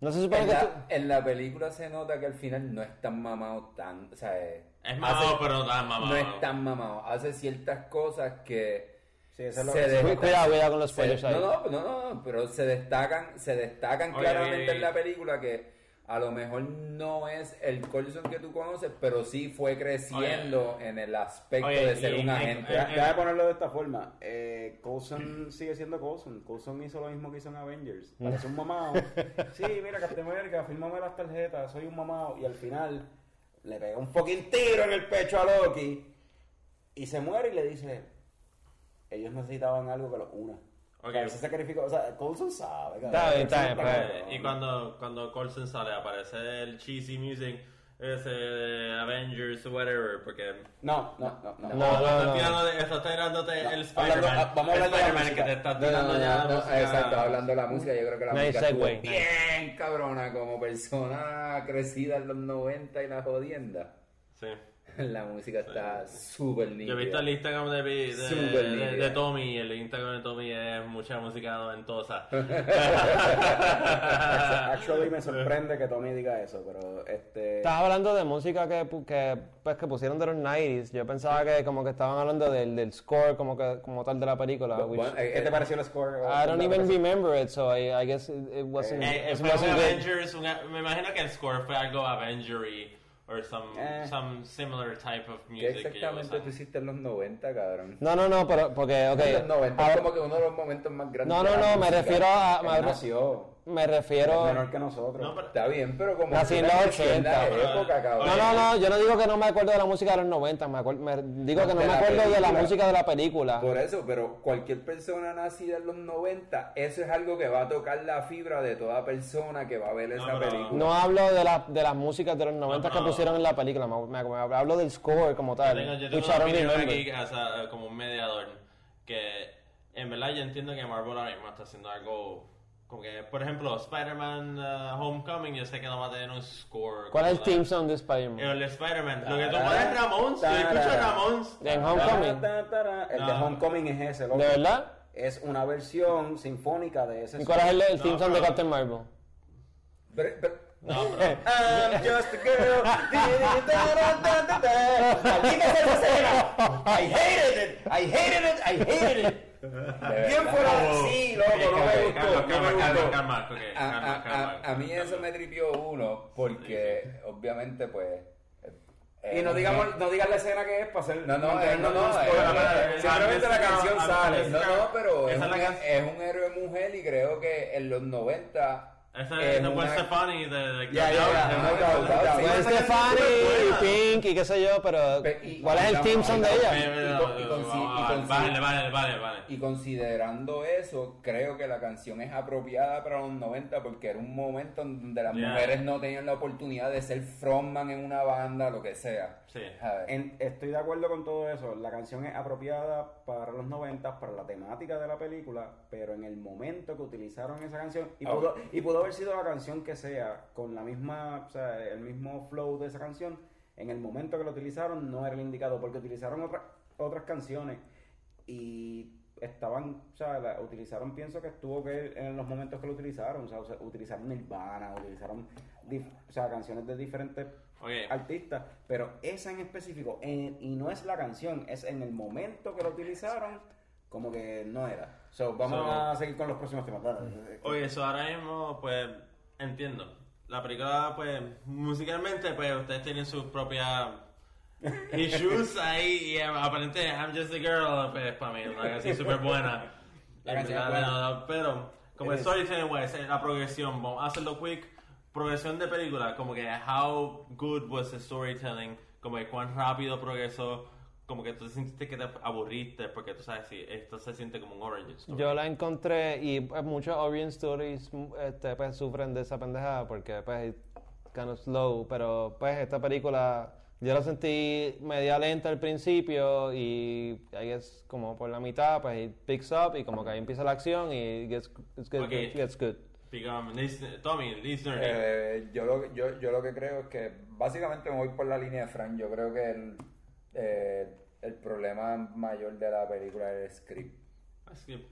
No se supone En que tú... la, en la película se nota que al final no es tan mamado tan. O sea, eh, Es mamado, hace- pero no tan mamado. No es tan mamado. Hace ciertas cosas que. Sí, eso es lo se que- Cuidado, cuidado con los se- spoilers ahí. no, no, no, no, pero se destacan, se destacan Oye, claramente oye, oye. en la película que a lo mejor no es el Colson que tú conoces, pero sí fue creciendo en el aspecto Oye, de ser y- un y- agente. Ya, ya de ponerlo de esta forma, eh, Coulson sigue siendo Coulson. Coulson hizo lo mismo que hizo en Avengers. Parece un mamado. Sí, mira, Captain America, fírmame las tarjetas, soy un mamado. Y al final le pega un fucking tiro en el pecho a Loki y se muere y le dice: Ellos necesitaban algo que los una. Ok. O sea, él se sacrificó. O sea, Coulson sabe. Está bien, está bien. Y cuando, cuando Colson sale, aparece el cheesy music ese de Avengers, whatever, porque... No, no, no. no. No, no, estás no. tirando estás tirándote el Spider-Man. ah, vamos a hablar el de la Spider-Man música. que te está No, no, tirando no, ya no, exacto, hablando de la música, yo creo que la música estuvo bien cabrona como persona crecida en los 90 y la jodienda. Sí. La música está súper nítida. Yo he visto el Instagram de, de, de, de. Tommy y el Instagram de Tommy es mucha música noventosa. Actually me sorprende que Tommy diga eso, pero este... Estás hablando de música que, pu- que, pues, que pusieron de los 90s. Yo pensaba que como que estaban hablando del, del score como, que, como tal de la película. which- Bueno, eh, ¿Qué te pareció el score? I don't even remember it, so I, I guess it, it wasn't, Eh, it un wasn't. Avengers, un- me imagino que el score fue algo Avengery or some, Eh. some similar type of ¿Qué music. ellos exactamente tú hiciste en los 90, cabrón? No, no, no, pero porque, ok. En los 90 a- es como que uno de los momentos más grandes no, no, no, me refiero a... Me, nació. Me Es refiero... menor que nosotros. No, pero- Está bien, pero como Nací en los nació en la 80, época, cabrón. No, no, no, yo no digo que no me acuerdo de la música de los 90, me, acuer- me- digo que no me acuerdo de la película. música de la película. Por eso, pero cualquier persona nacida en los 90, eso es algo que va a tocar la fibra de toda persona que va a ver esa pero- película. No hablo de, la, de las músicas de los 90 pero- que pusieron en la película, me, me- me hablo del score como Yo tal. tengo, yo tengo una remember. aquí as a- como un mediador que en verdad yo entiendo que Marvel ahora mismo está haciendo algo como que por ejemplo Spider-Man uh, Homecoming yo sé que no va a tener un score ¿Cuál es el tal. song de Spider-Man? el de Spider-Man lo que tú pones es Ramones yo escucho Ramones En Homecoming. Ta, ta, ta, El de. Homecoming es ese, loco. ¿De verdad? Es una versión sinfónica de ese. ¿Y cuál es el, el No, team song de Captain Marvel? Pero- pero- no pero I'm just a girl. I hated it. I hated it. I hated it. Bien fuera de sí, loco. Gustó. calma calma a, calma a- calma a- a mí eso me tripió uno, porque obviamente, pues. eh, Y no digamos, no digas la escena que es para hacer. No, no, eh, no, no, eh, eh, Simplemente la eh, canción eh, sale. No, no, pero un, es un héroe mujer y creo que en los 90 Es fue una- Stefani de, de Ya, ya, ya, de- no, esa Stefani es. Pink y qué sé yo, pero y- ¿cuál es el team son de ella? Eh, Vale, vale, vale, vale. Y considerando eso, creo que la canción es apropiada para los 90 porque era un momento en donde las mujeres no tenían la oportunidad de ser frontman en una banda, lo que sea. Sí. estoy de acuerdo con todo eso. La canción es apropiada para los 90, para la temática de la película, pero en el momento que utilizaron esa canción, y, pudo, y pudo haber sido la canción que sea, con la misma, o sea, el mismo flow de esa canción, en el momento que lo utilizaron no era el indicado, porque utilizaron otras otras canciones y estaban, o sea, la- utilizaron, pienso que estuvo que en los momentos que lo utilizaron, o sea, utilizaron Nirvana, utilizaron, dif- o sea, canciones de diferentes artistas, pero esa en específico, en- y no es la canción, es en el momento que lo utilizaron, como que no era. So, vamos So- a seguir con los próximos temas. Dale. oye, eso ahora mismo, pues, entiendo. La película, pues, musicalmente, pues, ustedes tienen sus propias issues ahí y eh, aparentemente I'm Just a Girl, pues, para mí, una canción súper buena. La canción buena. no, Pero, como el storytelling eh, la progresión, vamos a hacerlo quick. Progresión de película, como que how good was the storytelling, como que cuán rápido progresó, como que tú sentiste que te aburriste, porque tú sabes, si esto se siente como un origin story. Yo la encontré y pues, muchos Orient Stories mm, este, pues, sufren de esa pendejada porque pues es kind of slow, pero pues esta película yo la sentí media lenta al principio y ahí es como por la mitad pues it picks up y como que ahí empieza la acción y gets, it's good, Ok. good, gets good. Tommy, listener. Eh, yo, lo, yo, yo lo que creo es que básicamente me voy por la línea de Frank. Yo creo que el, eh, el problema mayor de la película es el script. Así que,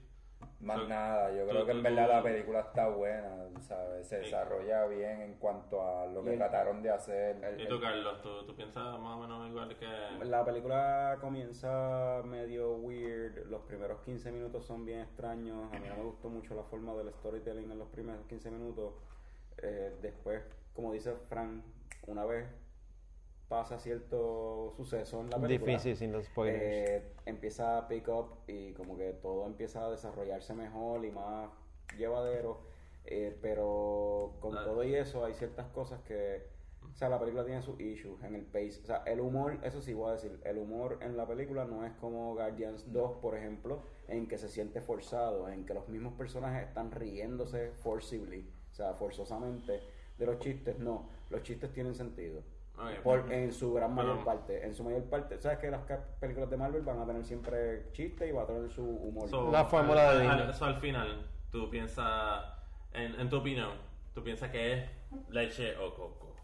Más So, nada, yo creo que en verdad la película está buena, ¿sabes? Se desarrolla bien en cuanto a lo que trataron de hacer. ¿Y tú, Carlos? ¿Tú, tú piensas más o menos igual que...? La película comienza medio weird, los primeros 15 minutos son bien extraños, a mí no me gustó mucho la forma del storytelling en los primeros 15 minutos, Eh, después, como dice Frank, una vez pasa cierto suceso en la película, Difícil sin los spoilers. eh, empieza a pick up y como que todo empieza a desarrollarse mejor y más llevadero, eh, pero con Ah. todo y eso hay ciertas cosas que, o sea, la película tiene sus issues en el pace, o sea, el humor, eso sí voy a decir, el humor en la película no es como Guardians 2, por ejemplo, en que se siente forzado, en que los mismos personajes están riéndose forcibly, o sea, forzosamente de los chistes, no, los chistes tienen sentido. Ok. Por, en su gran mayor Pero- parte. En su mayor parte, sabes que las películas de Marvel van a tener siempre chistes y va a tener su humor. So, La fórmula al, de al- so, al final, tú piensas, en, en tu opinión, tú piensas que es leche o coco.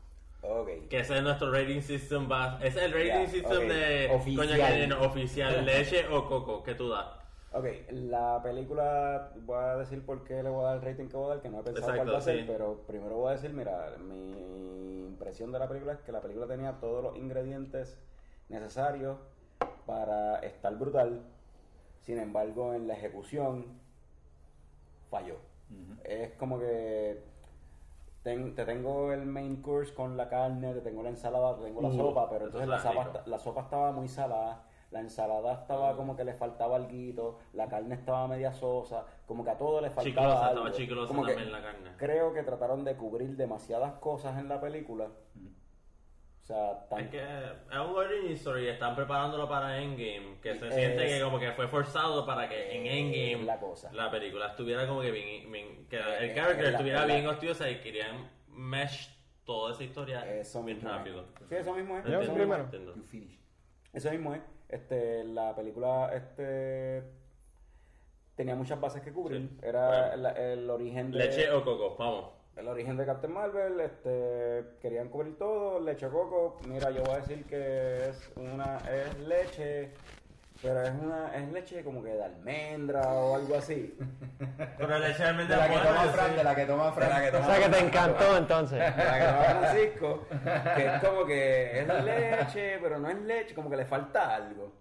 ok. Que ese es nuestro rating system, va, ese es el rating system ok. de Oficial. coño que no, oficial, leche o coco, que tú das. Ok, la película, voy a decir por qué le voy a dar el rating que voy a dar, que no he pensado Exacto, cuál va a ser, sí. pero primero voy a decir, mira, mi impresión de la película es que la película tenía todos los ingredientes necesarios para estar brutal, sin embargo en la ejecución falló. Es como que ten- te tengo el main course con la carne, te tengo la ensalada, te tengo la Uh, sopa, pero entonces la sopa, la sopa estaba muy salada, la ensalada estaba como que le faltaba algo, la carne estaba media sosa, como que a todo le faltaba Chiclosa, algo. estaba chiclosa Como que también la carne. Creo que trataron de cubrir demasiadas cosas en la película. O sea, tan- Es que es un origin story, están preparándolo para Endgame, que se Es- siente que como que fue forzado para que en Endgame la cosa. la película estuviera como que bien, bien- que el character la- estuviera la- bien hostiosa y querían mesh toda esa historia eso bien mismo es. rápido. Sí, eso mismo es. Yo mismo primero. Eso mismo es. Este, la película este, tenía muchas bases que cubrir. Sí. Era Bueno. la- el origen de Leche o coco, vamos. el origen de Captain Marvel. Este, querían cubrir todo. Leche o coco. Mira, yo voy a decir que es una es leche, pero es una es leche como que de almendra o algo así. Pero leche realmente De la que toma. Fran, de la que toma Fran. De la que O sea que te encantó entonces. La que toma Francisco, que es como que es leche, pero no es leche, como que le falta algo.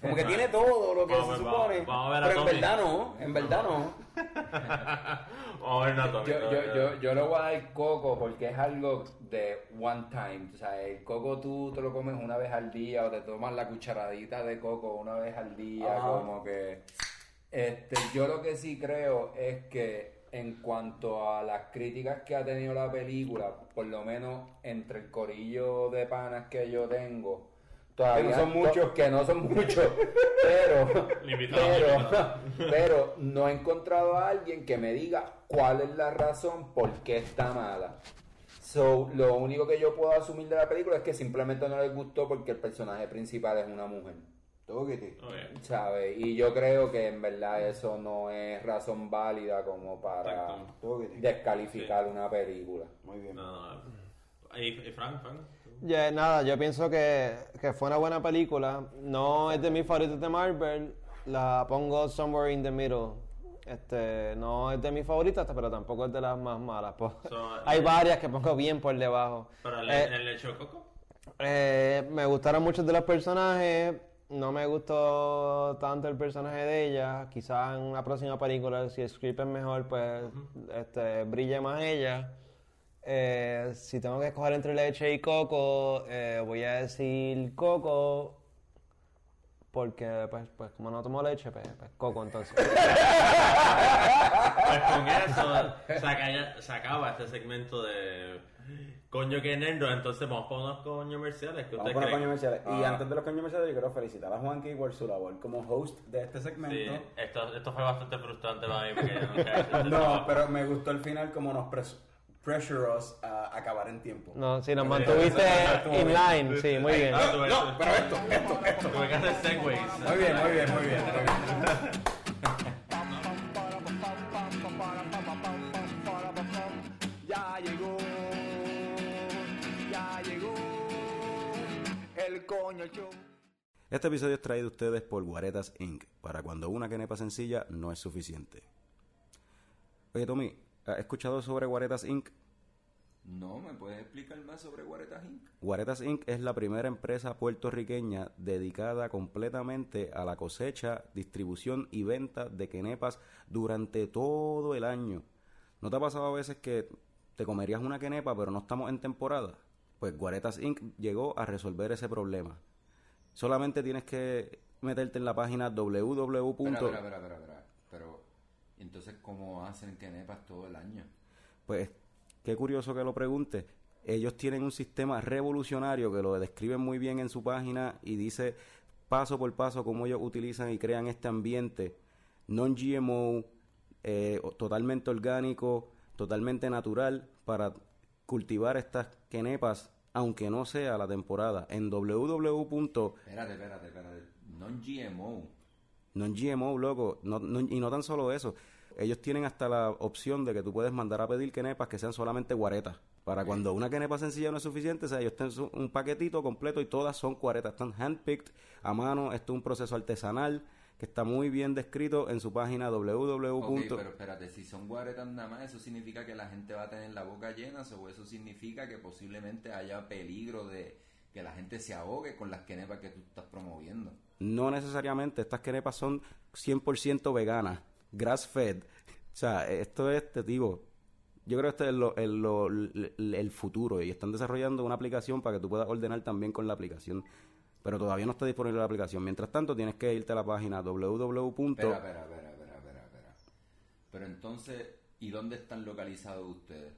Como que tiene todo lo que Vamos a se ver, supone. vamos- vamos a ver a pero en verdad no, en verdad no. Vamos a ver Tommy, Yo, yo, Tommy. yo, yo le voy a dar coco porque es algo de one time. O sea, el coco tú te lo comes una vez al día o te tomas la cucharadita de coco una vez al día. Ajá. Como que. Este, yo lo que sí creo es que en cuanto a las críticas que ha tenido la película, por lo menos entre el corillo de panas que yo tengo, todavía Que no son muchos. que no son muchos, pero, pero, no he encontrado a alguien que me diga cuál es la razón por qué está mala. So, lo único que yo puedo asumir de la película es que simplemente no les gustó porque el personaje principal es una mujer. Tóquete. Ok. ¿Sabes? Y yo creo que en verdad eso no es razón válida como para descalificar una película. Muy bien. No, no. ¿Y, y Frank, Frank? Ya, nada, yo pienso que, que fue una buena película. No es de mis favoritos de Marvel. La pongo somewhere in the middle. Este, no es de mis favoritas, pero tampoco es de las más malas. pues. So, Hay varias que pongo bien por debajo. ¿Pero el, Eh, el coco? eh, me gustaron muchos de los personajes. No me gustó tanto el personaje de ella. Quizás en una próxima película, si el script es mejor, pues este, brille más ella. Eh, si tengo que escoger entre leche y coco, eh, voy a decir coco. Porque, pues, pues como no tomo leche, pues, pues coco entonces. Pues con eso se acaba, se acaba este segmento de coño que nerdo, entonces vamos por unos coños comerciales que Vamos ustedes con los creen. coños comerciales. Y Ah, antes de los coños comerciales, yo quiero felicitar a Juanqui por su labor como host de este segmento. Sí, esto, esto fue bastante frustrante para mí porque No, pero me gustó el final como nos pres pressure us a acabar en tiempo. No, si nos mantuviste in line, sí, muy bien. Tuve- No, pero esto, esto, esto. Tuve que hacer segways. Muy bien, muy bien, muy bien. muy bien. Ya llegó, ya llegó el coño show. Este episodio es traído a ustedes por Guaretas Inc. Para cuando una quenepa sencilla no es suficiente. Oye, Tommy, ¿has escuchado sobre Guaretas Inc.? No, ¿me puedes explicar más sobre Guaretas Inc? Guaretas Inc. es la primera empresa puertorriqueña dedicada completamente a la cosecha, distribución y venta de quenepas durante todo el año. ¿No te ha pasado a veces que te comerías una quenepa pero no estamos en temporada? Pues Guaretas Inc. llegó a resolver ese problema. Solamente tienes que meterte en la página www. Espera, espera, espera, entonces, ¿cómo hacen quenepas todo el año? Pues qué curioso que lo pregunte. Ellos tienen un sistema revolucionario que lo describen muy bien en su página y dice paso por paso cómo ellos utilizan y crean este ambiente non-GMO, eh, totalmente orgánico, totalmente natural para cultivar estas quenepas, aunque no sea la temporada. En www. Espérate, espérate, espérate. Non-GMO. Non-GMO, loco. No- no- y no tan solo eso. Ellos tienen hasta la opción de que tú puedes mandar a pedir quenepas que sean solamente guaretas. Para cuando una quenepa sencilla no es suficiente, o sea, ellos tienen un paquetito completo y todas son cuaretas. Están handpicked a mano. Esto es un proceso artesanal que está muy bien descrito en su página www. Ok, pero espérate, si son guaretas nada más, ¿eso significa que la gente va a tener la boca llena o eso significa que posiblemente haya peligro de que la gente se ahogue con las quenepas que tú estás promoviendo? No necesariamente. Estas quenepas son 100% veganas, grass-fed. O sea, esto es, te digo, yo creo que este es lo- el, lo- el- el futuro y están desarrollando una aplicación para que tú puedas ordenar también con la aplicación. Pero todavía no está disponible la aplicación. Mientras tanto, tienes que irte a la página www. Espera, espera, espera, espera, espera, espera. Pero entonces, ¿y dónde están localizados ustedes?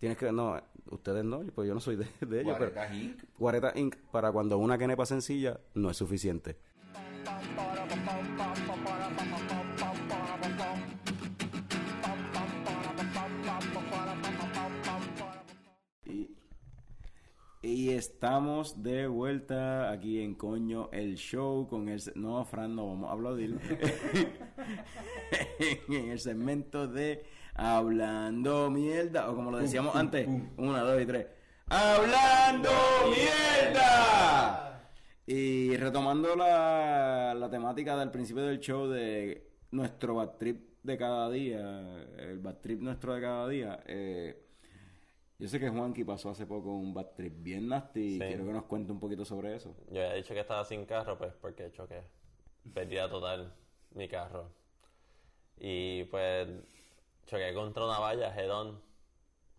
Tienes que, no, ustedes no, pues yo no soy de, de ellos. pero- Inc. Guareta Inc. para cuando una quenepa sencilla no es suficiente. Y, y estamos de vuelta aquí en Coño el Show con el... No, Fran, no vamos a aplaudir. en el segmento de Hablando Mierda, o como lo decíamos antes, una, dos y tres. ¡Hablando Mierda! Y retomando la, la temática del principio del show de nuestro bad trip de cada día, el bad trip nuestro de cada día, eh, yo sé que Juanqui pasó hace poco un bad trip bien nasty y Sí. quiero que nos cuente un poquito sobre eso. Yo había dicho que estaba sin carro, pues porque choqué. Perdía total mi carro. Y pues choqué contra una valla, hedón.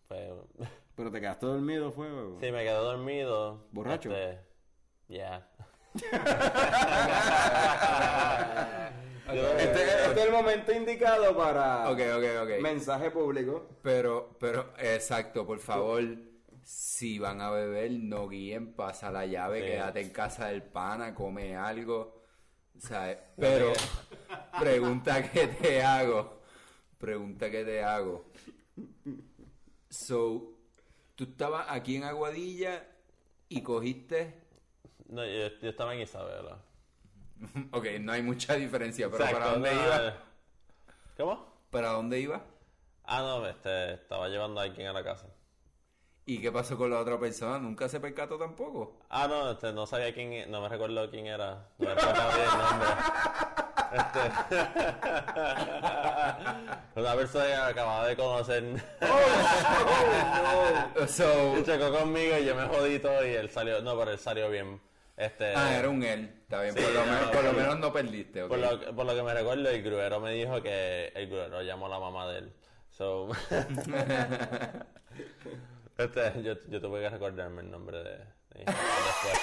Pero te quedaste dormido, fue. sí, me quedé dormido. ¿Borracho? Este, yeah. Este, este es el momento indicado para Ok, ok, ok. mensaje público. Pero, pero, exacto, por favor, si van a beber, no guíen, pasa la llave, Sí. quédate en casa del pana, come algo. ¿sabes? Pero, pregunta que te hago, pregunta que te hago. So, tú estabas aquí en Aguadilla y cogiste. No, yo, yo estaba en Isabela. Ok, no hay mucha diferencia, pero ¿para Exacto, dónde no, ibas? eh, ¿Cómo? ¿Para dónde ibas? Ah, no, este, estaba llevando a alguien a la casa. ¿Y qué pasó con la otra persona? ¿Nunca se percató tampoco? Ah, no, este, no sabía quién, no me recuerdo quién era. No me recuerdo bien el nombre. Este, una persona que acababa de conocer. So, chocó conmigo y yo me jodí todo y él salió, no, pero él salió bien. Este, ah, era un él. Está bien, Sí, por, lo no, menos, por lo menos no perdiste, ok. por, lo, por lo que me recuerdo, el gruero me dijo que el gruero llamó a la mamá de él. So, este, yo, yo tuve que recordarme el nombre de, de después.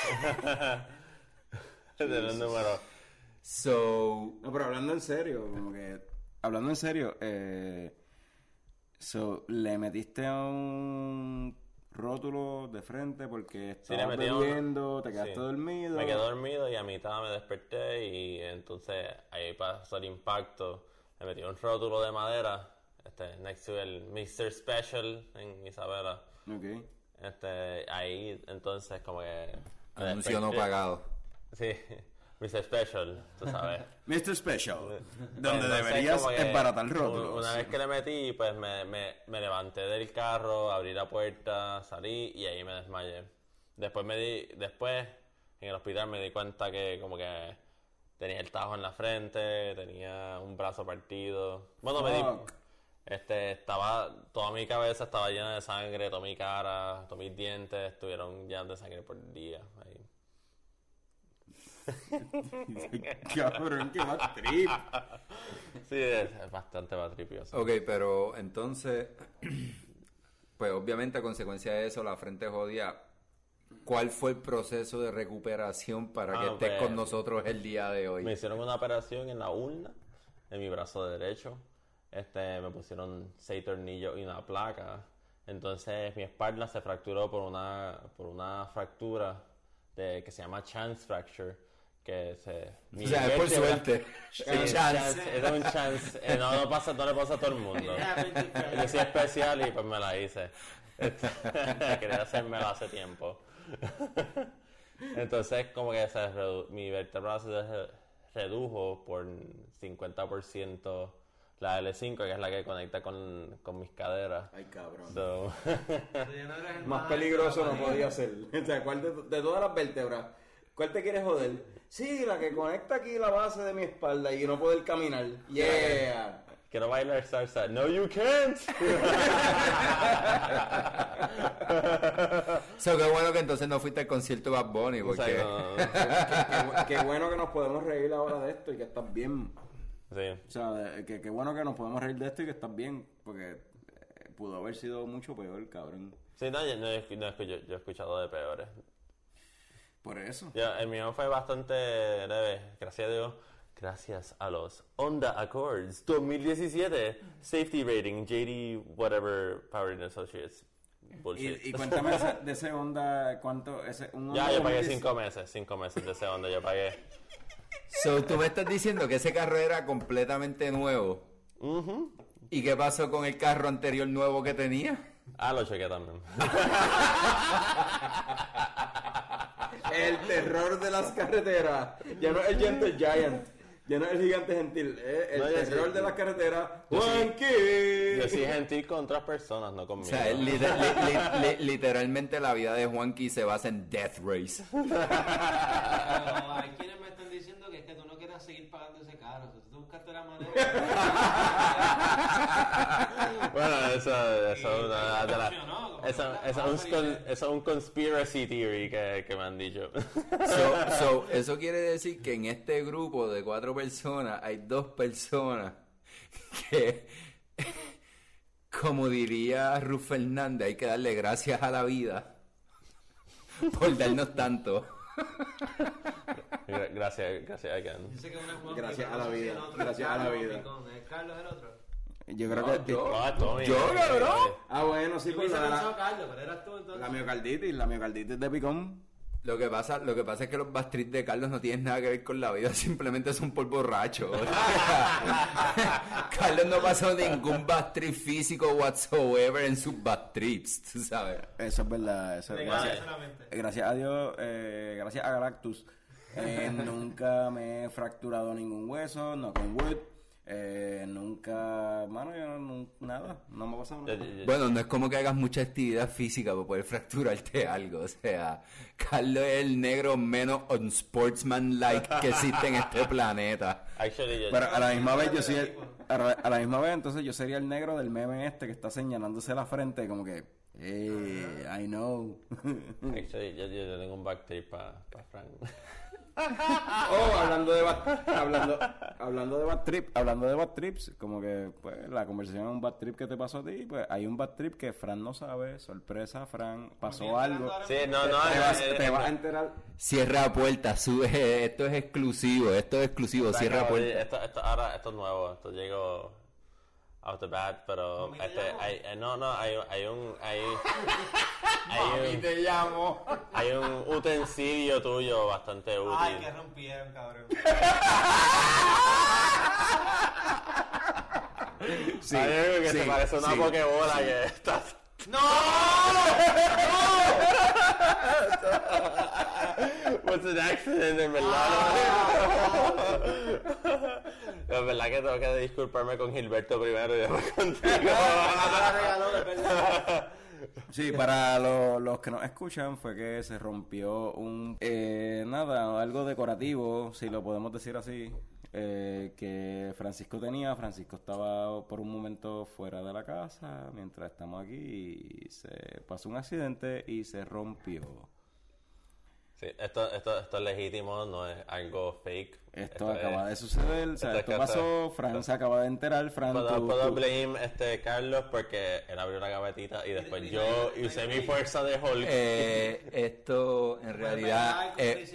de los números. So, No, pero hablando en serio, como que. Hablando en serio, eh. So, le metiste un rótulo de frente porque Sí, estabas le metí un- bebiendo, te quedaste sí. dormido. Me quedé dormido y a mitad me desperté y entonces ahí pasó el impacto. Me metí un rótulo de madera, este, next to el Mr. Special en Isabela. Ok. Este, ahí entonces como que... anuncio no pagado. Sí, Mr. Special, tú sabes. Mr. Special, donde Entonces, deberías un- rótulos. Una vez que le metí, pues me, me, me levanté del carro, abrí la puerta, salí y ahí me desmayé. Después me di, después en el hospital me di cuenta que como que tenía el tajo en la frente, tenía un brazo partido. Bueno, me di, Fuck. este, estaba, toda mi cabeza estaba llena de sangre, toda mi cara, todos mis dientes estuvieron llenos de sangre por día. Ahí. Cabrón, qué más trip. Sí, es, bastante. Ok, pero entonces, pues obviamente a consecuencia de eso, la frente jodida. ¿Cuál fue el proceso de recuperación para que Ah, estés pues, con nosotros el día de hoy? Me hicieron una operación en la ulna, en mi brazo derecho. Este, me pusieron seis tornillos y una placa. Entonces mi espalda se fracturó por una, por una fractura de, que se llama chance fracture. Que se, mi O sea, es por vértebra- suerte. Sí, El chance. Es un chance. Eh, no, no, pasa, no le pasa a todo el mundo. Yo soy especial y pues me la hice. Quería hacérmela hace tiempo. Entonces, como que se mi vértebra se re- redujo por 50% la L5, que es la que conecta con, con mis caderas. Ay, cabrón. So, Más peligroso no podía ser. O sea, ¿cuál de, de todas las vértebras? ¿Cuál te quieres joder? Sí, la que conecta aquí la base de mi espalda y no poder caminar. Yeah. quiero bailar salsa. No, you can't. So, qué bueno que entonces no fuiste al concierto de Bad Bunny, O sea, porque... no, qué, qué bueno que nos podemos reír ahora de esto y que estás bien. Sí. O sea, qué bueno que nos podemos reír de esto y que estás bien. Porque eh, pudo haber sido mucho peor, cabrón. Sí, no, yo, no he- no he escuch- yo he escuchado de peores. Por eso. Ya, el mío fue bastante leve, gracias a Dios. Gracias a los Honda Accords 2017 Safety Rating JD Whatever Power and Associates. Bullshit. Y, y cuéntame ese- de ese Honda, ¿cuánto? Ese, un ya, Honda yo pagué 2010. cinco meses, cinco meses de ese Honda, yo pagué. So, tú me estás diciendo que ese carro era completamente nuevo. Ujú. ¿Y qué pasó con el carro anterior nuevo que tenía? Ah, lo chequé también. El terror de las carreteras. Ya no es el Gentle Giant. Ya no es el gigante gentil. Es el No, terror sí. de las carreteras. Yo sí. Juanqui. Yo soy gentil con otras personas, no O conmigo. sea, li- li- li- li- literalmente la vida de Juanqui se basa en Death Race. Pero hay quienes me están diciendo que es que tú no quieres seguir pagando ese carro. O sea, tú buscaste la manera. Bueno, eso, eso Y- es una de las... funcionó, como que Eso, va- eso va a es un, es un conspiracy theory que, que me han dicho. So, so, eso quiere decir que en este grupo de cuatro personas hay dos personas que, como diría Ruth Fernández, hay que darle gracias a la vida por darnos tanto. Gra- Gracias, gracias again. Yo sé que una es Juanqui, Gracias a la vida, gracias a la vida. Picón. ¿Es Carlos el otro? Yo creo No, que... yo. Tommy. Yo, eh, cabrón. eh, Ah, bueno, sí, pues la, Carlos, pero eras tú entonces. la miocarditis, la miocarditis de picón. Lo que pasa, lo que pasa es que los bastrips de Carlos no tienen nada que ver con la vida, simplemente son por borracho. Carlos no pasó ningún bastrip físico whatsoever en sus bastrips, tú sabes. Eso es verdad, eso es gracias, solamente. gracias a Dios, eh, gracias a Galactus, eh, nunca me he fracturado ningún hueso, no con wood, eh, nunca, mano, yo no, nada, no me ha pasado nada. Bueno, no es como que hagas mucha actividad física para poder fracturarte algo. O sea, Carlos es el negro menos unsportsmanlike que existe en este planeta. Actually, yo- Pero a la misma vez yo soy el- a la, a la misma vez entonces yo sería el negro del meme este que está señalándose la frente como que, eh, I know. actually, yo, yo- tengo un back tape para Frank. Oh, hablando de bad, hablando, hablando de bad trip, hablando de bad trips, como que pues la conversación es un bad trip que te pasó a ti, pues hay un bad trip que Fran no sabe, sorpresa, Fran, pasó algo. Sí, no, no, te, eh, vas, eh, te eh, vas a enterar. Cierra puerta, sube. Esto es exclusivo, esto es exclusivo. Está Cierra puerta. Esto, esto, ahora, esto es nuevo, esto llegó out the bat, pero este, hay, eh, no, no, hay, hay un, hay, hay un, te llamo. hay un utensilio tuyo bastante útil. Ay, que rompieron, cabrón. Sí, hay algo que sí, se parece a una sí. pokebola que está... ¡No! Was an accident, en verdad. En verdad que tengo que disculparme con Gilberto primero y después contigo. la. Sí, para lo- los que nos escuchan fue que se rompió un, eh, nada, algo decorativo, si lo podemos decir así, eh, que Francisco tenía. Francisco estaba por un momento fuera de la casa mientras estamos aquí y se pasó un accidente y se rompió. Sí, esto, esto, esto es legítimo, no es algo fake. Esto es- acaba de suceder, o sea, esto es esto que pasó, Fran se acaba de enterar, Fran, Puedo, tú- puedo tú- blame este Carlos porque él abrió la gavetita y después yo usé mi fuerza de Hulk. Eh, esto en realidad. Eh,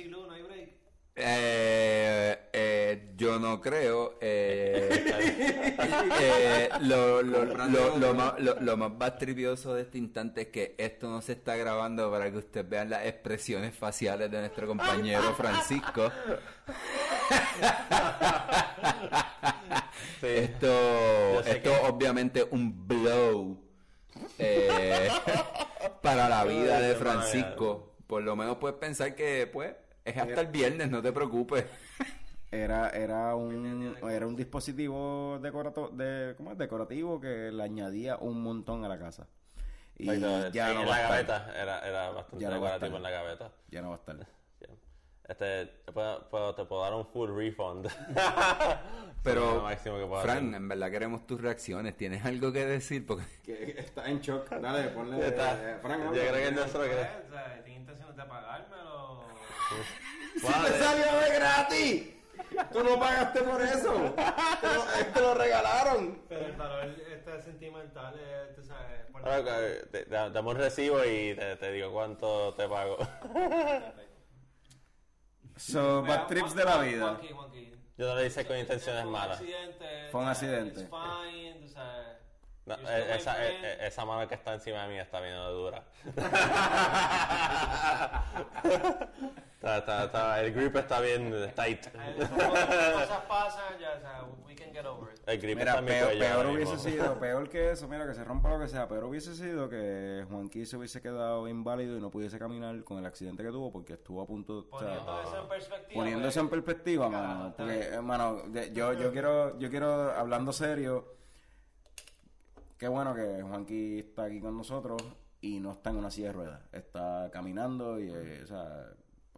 Eh, eh, yo no creo. eh, eh, lo, lo, lo, lo más, lo, lo más bastripioso de este instante es que esto no se está grabando para que ustedes vean las expresiones faciales de nuestro compañero Francisco. Sí. Esto, esto que- obviamente un blow eh, para la vida de Francisco. Por lo menos puedes pensar que pues es hasta el viernes, no te preocupes. Era, era un era un dispositivo decorato, de, ¿cómo es? decorativo que le añadía un montón a la casa. Y Exacto, ya en no la va a estar. gaveta, era, era bastante Ya no decorativo en la gaveta. Ya no va a estar. Este, puedo, puedo- te puedo dar un full refund. Pero, Fran, en verdad queremos tus reacciones. ¿Tienes algo que decir? Porque Que está en shock. Dale, ponle. Ya está. eh, Fran, Yo creo que es nuestro que... O sea, ¿Tiene intenciones de pagármelo? ¡Si te salió de gratis! ¡Tú no pagaste por eso! ¡Te lo, te lo regalaron! Pero el valor este sentimental es, tú sabes, por Ahora, eh, te- te- Dame un recibo y te, te digo cuánto te pago. So, bad trips de la vida. Juanqui, Juanqui. Yo no le hice con intenciones Fue un malas. accidente, Fue un accidente. it's fine, tú sabes. No, eh, esa, eh, eh, esa mano que está encima de mí está bien dura. está, está, está- el grip está bien tight. Cosas pasan, ya, o sea, we can get over it. El grip Mira, está peor, peor hubiese sido, peor que eso, mira, que se rompa lo que sea, peor hubiese sido que Juanqui se hubiese quedado inválido y no pudiese caminar con el accidente que tuvo porque estuvo a punto, o sea, Poniendo eso en perspectiva. poniendo pues, eso en perspectiva, carajo, mano, porque, de- yo, yo quiero, yo quiero, hablando serio, qué bueno que Juanqui está aquí con nosotros y no está en una silla de ruedas, está caminando y, eh, o sea,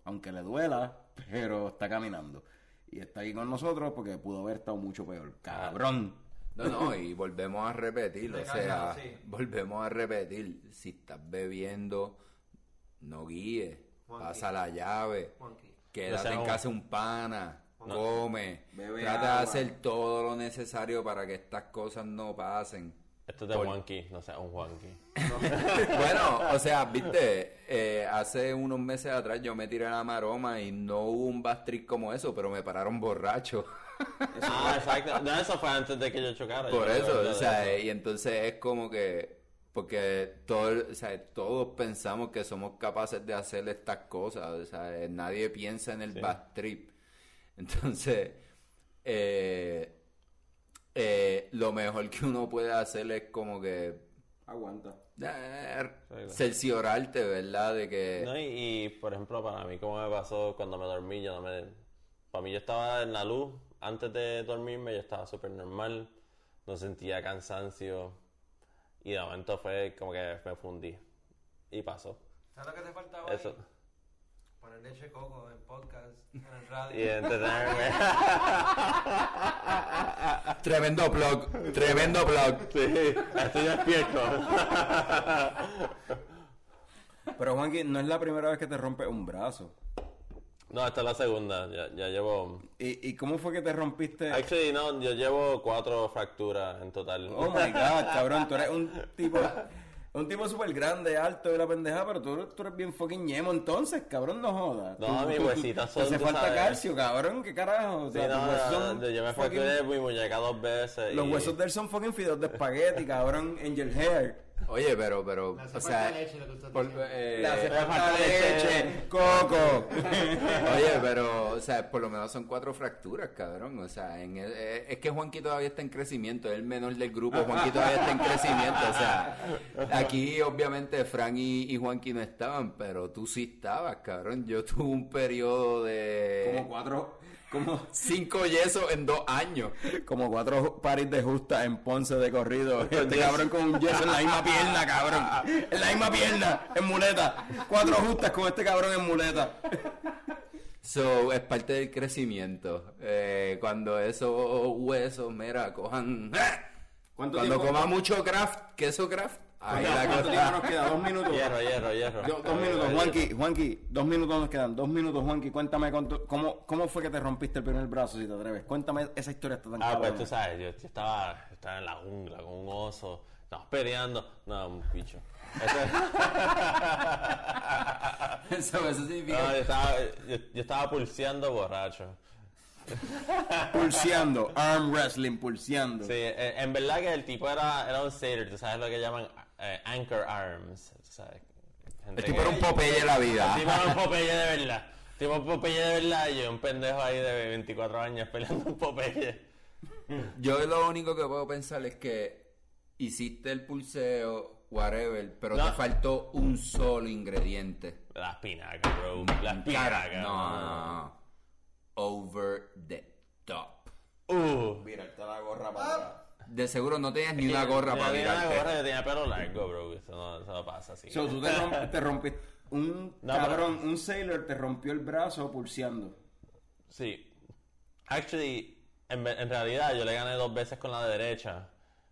aunque le duela, pero está caminando. Y está aquí con nosotros porque pudo haber estado mucho peor. Cabrón. No, no, y volvemos a repetir, o sea, sí. volvemos a repetir, si estás bebiendo, no guíes, Juanqui. pasa la llave, Juanqui. quédate sea en casa un pana, come, Bebe trata de hacer todo lo necesario para que estas cosas no pasen. Esto es de Por- Juanqui, no sea un Juanqui. bueno, o sea, viste, eh, hace unos meses atrás yo me tiré la maroma y no hubo un bastric como eso, pero me pararon borracho. Ah, exacto. No, eso fue antes de que yo chocara. Por yo eso, o sea, eso. y entonces es como que, porque todo, o sea, todos pensamos que somos capaces de hacer estas cosas, o sea, nadie piensa en el Sí. trip. Entonces, eh, eh, lo mejor que uno puede hacer es como que Aguanta. eh, cerciorarte, ¿verdad? De que... No, y, y, por ejemplo, para mí, como me pasó cuando me dormí, yo no me. Para mí, yo estaba en la luz. Antes de dormirme, yo estaba súper normal. No sentía cansancio. Y de momento fue como que me fundí. Y pasó. ¿Sabes lo que te faltaba ahí? Eso. Poner leche coco en podcast, en el radio. Y entretenerme. Tremendo blog, tremendo blog. sí, estoy despierto. Pero Juanqui, no es la primera vez que te rompes un brazo. no, esta es la segunda. Ya, ya llevo. ¿Y, y cómo fue que te rompiste? Actually, no, yo llevo cuatro fracturas en total. Oh my god, cabrón, tú eres un tipo. Un tipo súper grande, alto de la pendeja, pero tú, tú eres bien fucking ñemo entonces, cabrón, no jodas. No, Tú- mis huesitos son, hace falta sabes. calcio, cabrón, qué carajo. O Sí, sea, no, tus huesos no, son no, yo me fucking- fracturé mi muñeca dos veces. Los y- huesos de él son fucking fideos de espagueti, cabrón, angel hair. Oye, pero, pero, o falta sea, leche, por- eh, Le hace falta leche, leche. coco. Oye, pero, o sea, por lo menos son cuatro fracturas, cabrón. O sea, en el- eh, es que Juanqui todavía está en crecimiento, es el menor del grupo. Juanqui todavía está en crecimiento. O sea, aquí obviamente Frank y, y Juanqui no estaban, pero tú sí estabas, cabrón. Yo tuve un periodo de Como cuatro, como, cinco yesos en dos años. como cuatro paris de justa en Ponce de corrido. Este cabrón con un yeso en la misma pierna, cabrón. En la misma pierna, en muleta. Cuatro justas con este cabrón en muleta. So, es parte del crecimiento. Eh, cuando esos huesos, mira, cojan... ¿Cuánto Cuando tiempo- coma mucho craft, queso craft, ahí la ¿Cuánto tiempo nos queda? Dos minutos. Hierro, hierro, hierro. Do- dos minutos, Juanqui, Juanqui, dos minutos nos quedan, dos minutos, Juanqui, cuéntame con tu- cómo, cómo fue que te rompiste el primer brazo, si te atreves. Cuéntame esa historia está tan Ah, pues cabrona. tú sabes, yo, yo estaba, yo estaba en la jungla con un oso, estábamos peleando. No, un bicho. Eso Eso, eso significa... no, yo, estaba, yo, yo estaba pulseando borracho. Pulseando, arm wrestling, pulseando. Sí, en verdad que el tipo era, era un sailor, tú sabes lo que llaman eh, anchor arms. Tú sabes. Gente El tipo que- era un Popeye de la vida. El tipo era un Popeye de verdad. El tipo un Popeye de verdad y yo un pendejo ahí de 24 años peleando un Popeye. Yo lo único que puedo pensar es que hiciste el pulseo, whatever, pero No. te faltó un solo ingrediente. La espinaca, bro. La espinaca. no, no, no. Over the top. Uh. Mira, está la gorra para atrás. De seguro no tenías ni una gorra Yo para tenía una gorra, yo tenía pelo largo, bro. Eso no, eso no pasa así. So, tú te, romp- te rompiste, un No, cabrón, un sailor te rompió el brazo pulseando. Sí. Actually, en, en realidad yo le gané dos veces con la derecha.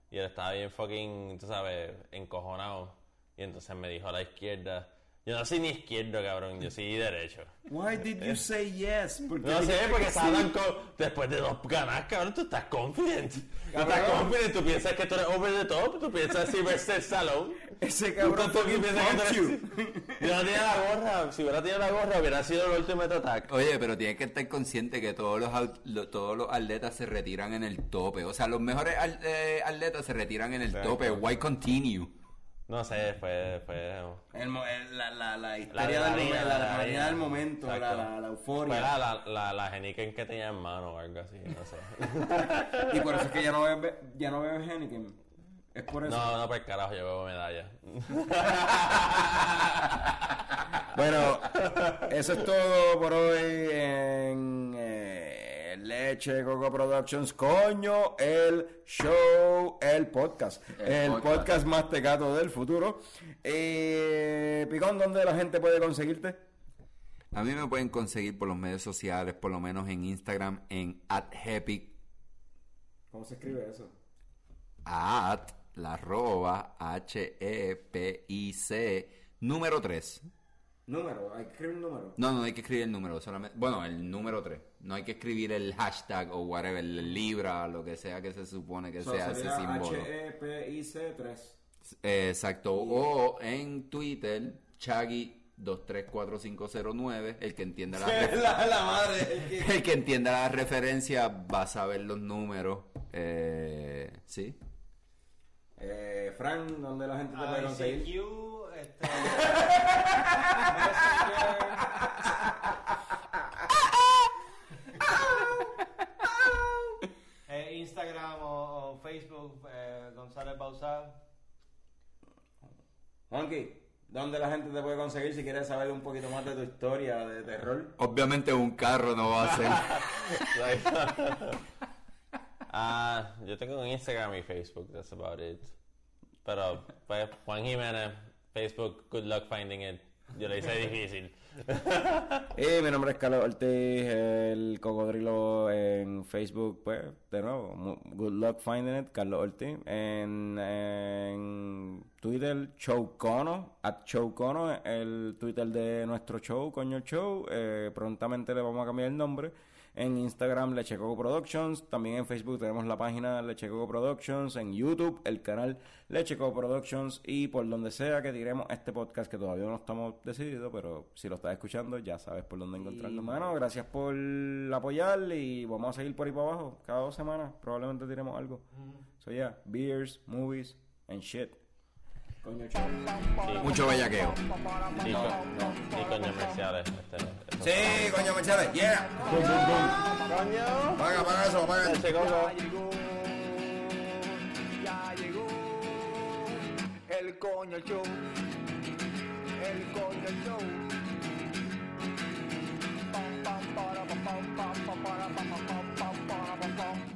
Y él estaba bien fucking, tú sabes, encojonado. Y entonces me dijo a la izquierda. Yo no soy ni izquierdo, cabrón. Yo soy derecho. Why did you say yes? Porque No sé, porque que estaba sí. Después de dos ganas, cabrón, tú estás confident. Tú estás confident. Tú piensas que tú eres over the top. Tú piensas Sylvester Stallone. Ese Tú cabrón tú fucking piensas que tú eres-. Yo no tenía la gorra. Si hubiera tenido la gorra, hubiera sido el Ultimate Attack. Oye, pero tienes que estar consciente que todos los, todos los atletas se retiran en el tope. O sea, los mejores eh, atletas se retiran en el Exacto. tope. Why continue? No sé, fue... fue El el- la, la, la La histeria del momento, la la del momento, la, la, la euforia. Fue la, la, la, la Heineken que tenía en mano o algo así, no sé. Y por eso es que ya no bebes, ya no bebes Heineken. Es por eso. No, no, por carajo, yo bebo medalla. Bueno, eso es todo por hoy en eh, Leche Coco Productions. Coño, el show, el podcast. El, El podcast. podcast. más tecato del futuro. Eh, Picón, ¿dónde la gente puede conseguirte? A mí me pueden conseguir por los medios sociales, por lo menos en Instagram, en @hepic, ¿Cómo se escribe eso? at la arroba H E P I C número 3. Número, hay que escribir un número. No, no hay que escribir el número, solamente, bueno, el número 3. No hay que escribir el hashtag o whatever, el libra, lo que sea que se supone que So, sea ese símbolo. H-E-P-I-C 3. Eh, Exacto. O en Twitter, Chaggy234509, el que entienda la, ref- la, la madre. el que entienda la referencia va a saber los números. Eh, sí. Eh, Frank, ¿dónde la gente te puede conseguir? Eh, Instagram o, o Facebook, eh, González Bausá. Juanqui, ¿dónde la gente te puede conseguir si quieres saber un poquito más de tu historia de terror? Obviamente un carro no va a ser. Ah, yo tengo un Instagram y Facebook, that's about it. Pero, pues, Juan Jiménez, Facebook, good luck finding it. Yo le hice difícil. Y mi nombre es Carlos Ortiz, el cocodrilo en Facebook, pues, de nuevo, good luck finding it, Carlos Ortiz. En, en Twitter, Showcono, at Showcono, el Twitter de nuestro show, Coño Show. Eh, prontamente le vamos a cambiar el nombre. En Instagram, Leche Coco Productions. También en Facebook tenemos la página Leche Coco Productions. En YouTube, el canal Leche Coco Productions. Y por donde sea que tiremos este podcast, que todavía no estamos decididos, pero si lo estás escuchando, ya sabes por dónde encontrarnos. Mano, gracias por apoyar y vamos a seguir por ahí para abajo. Cada dos semanas probablemente tiremos algo. So, yeah, beers, movies, and shit. Mucho bellaqueo. Sí, no, no. Sí, coño Mercedes. Este, este, este. Sí, coño Mercedes. Yeah. Coño. Paga, paga eso, paga. Ese Ya llegó. Ya llegó. El coño show. El coño show. Pam, pam, para, pam, pam, para, pam, pam, pam, pam, pam.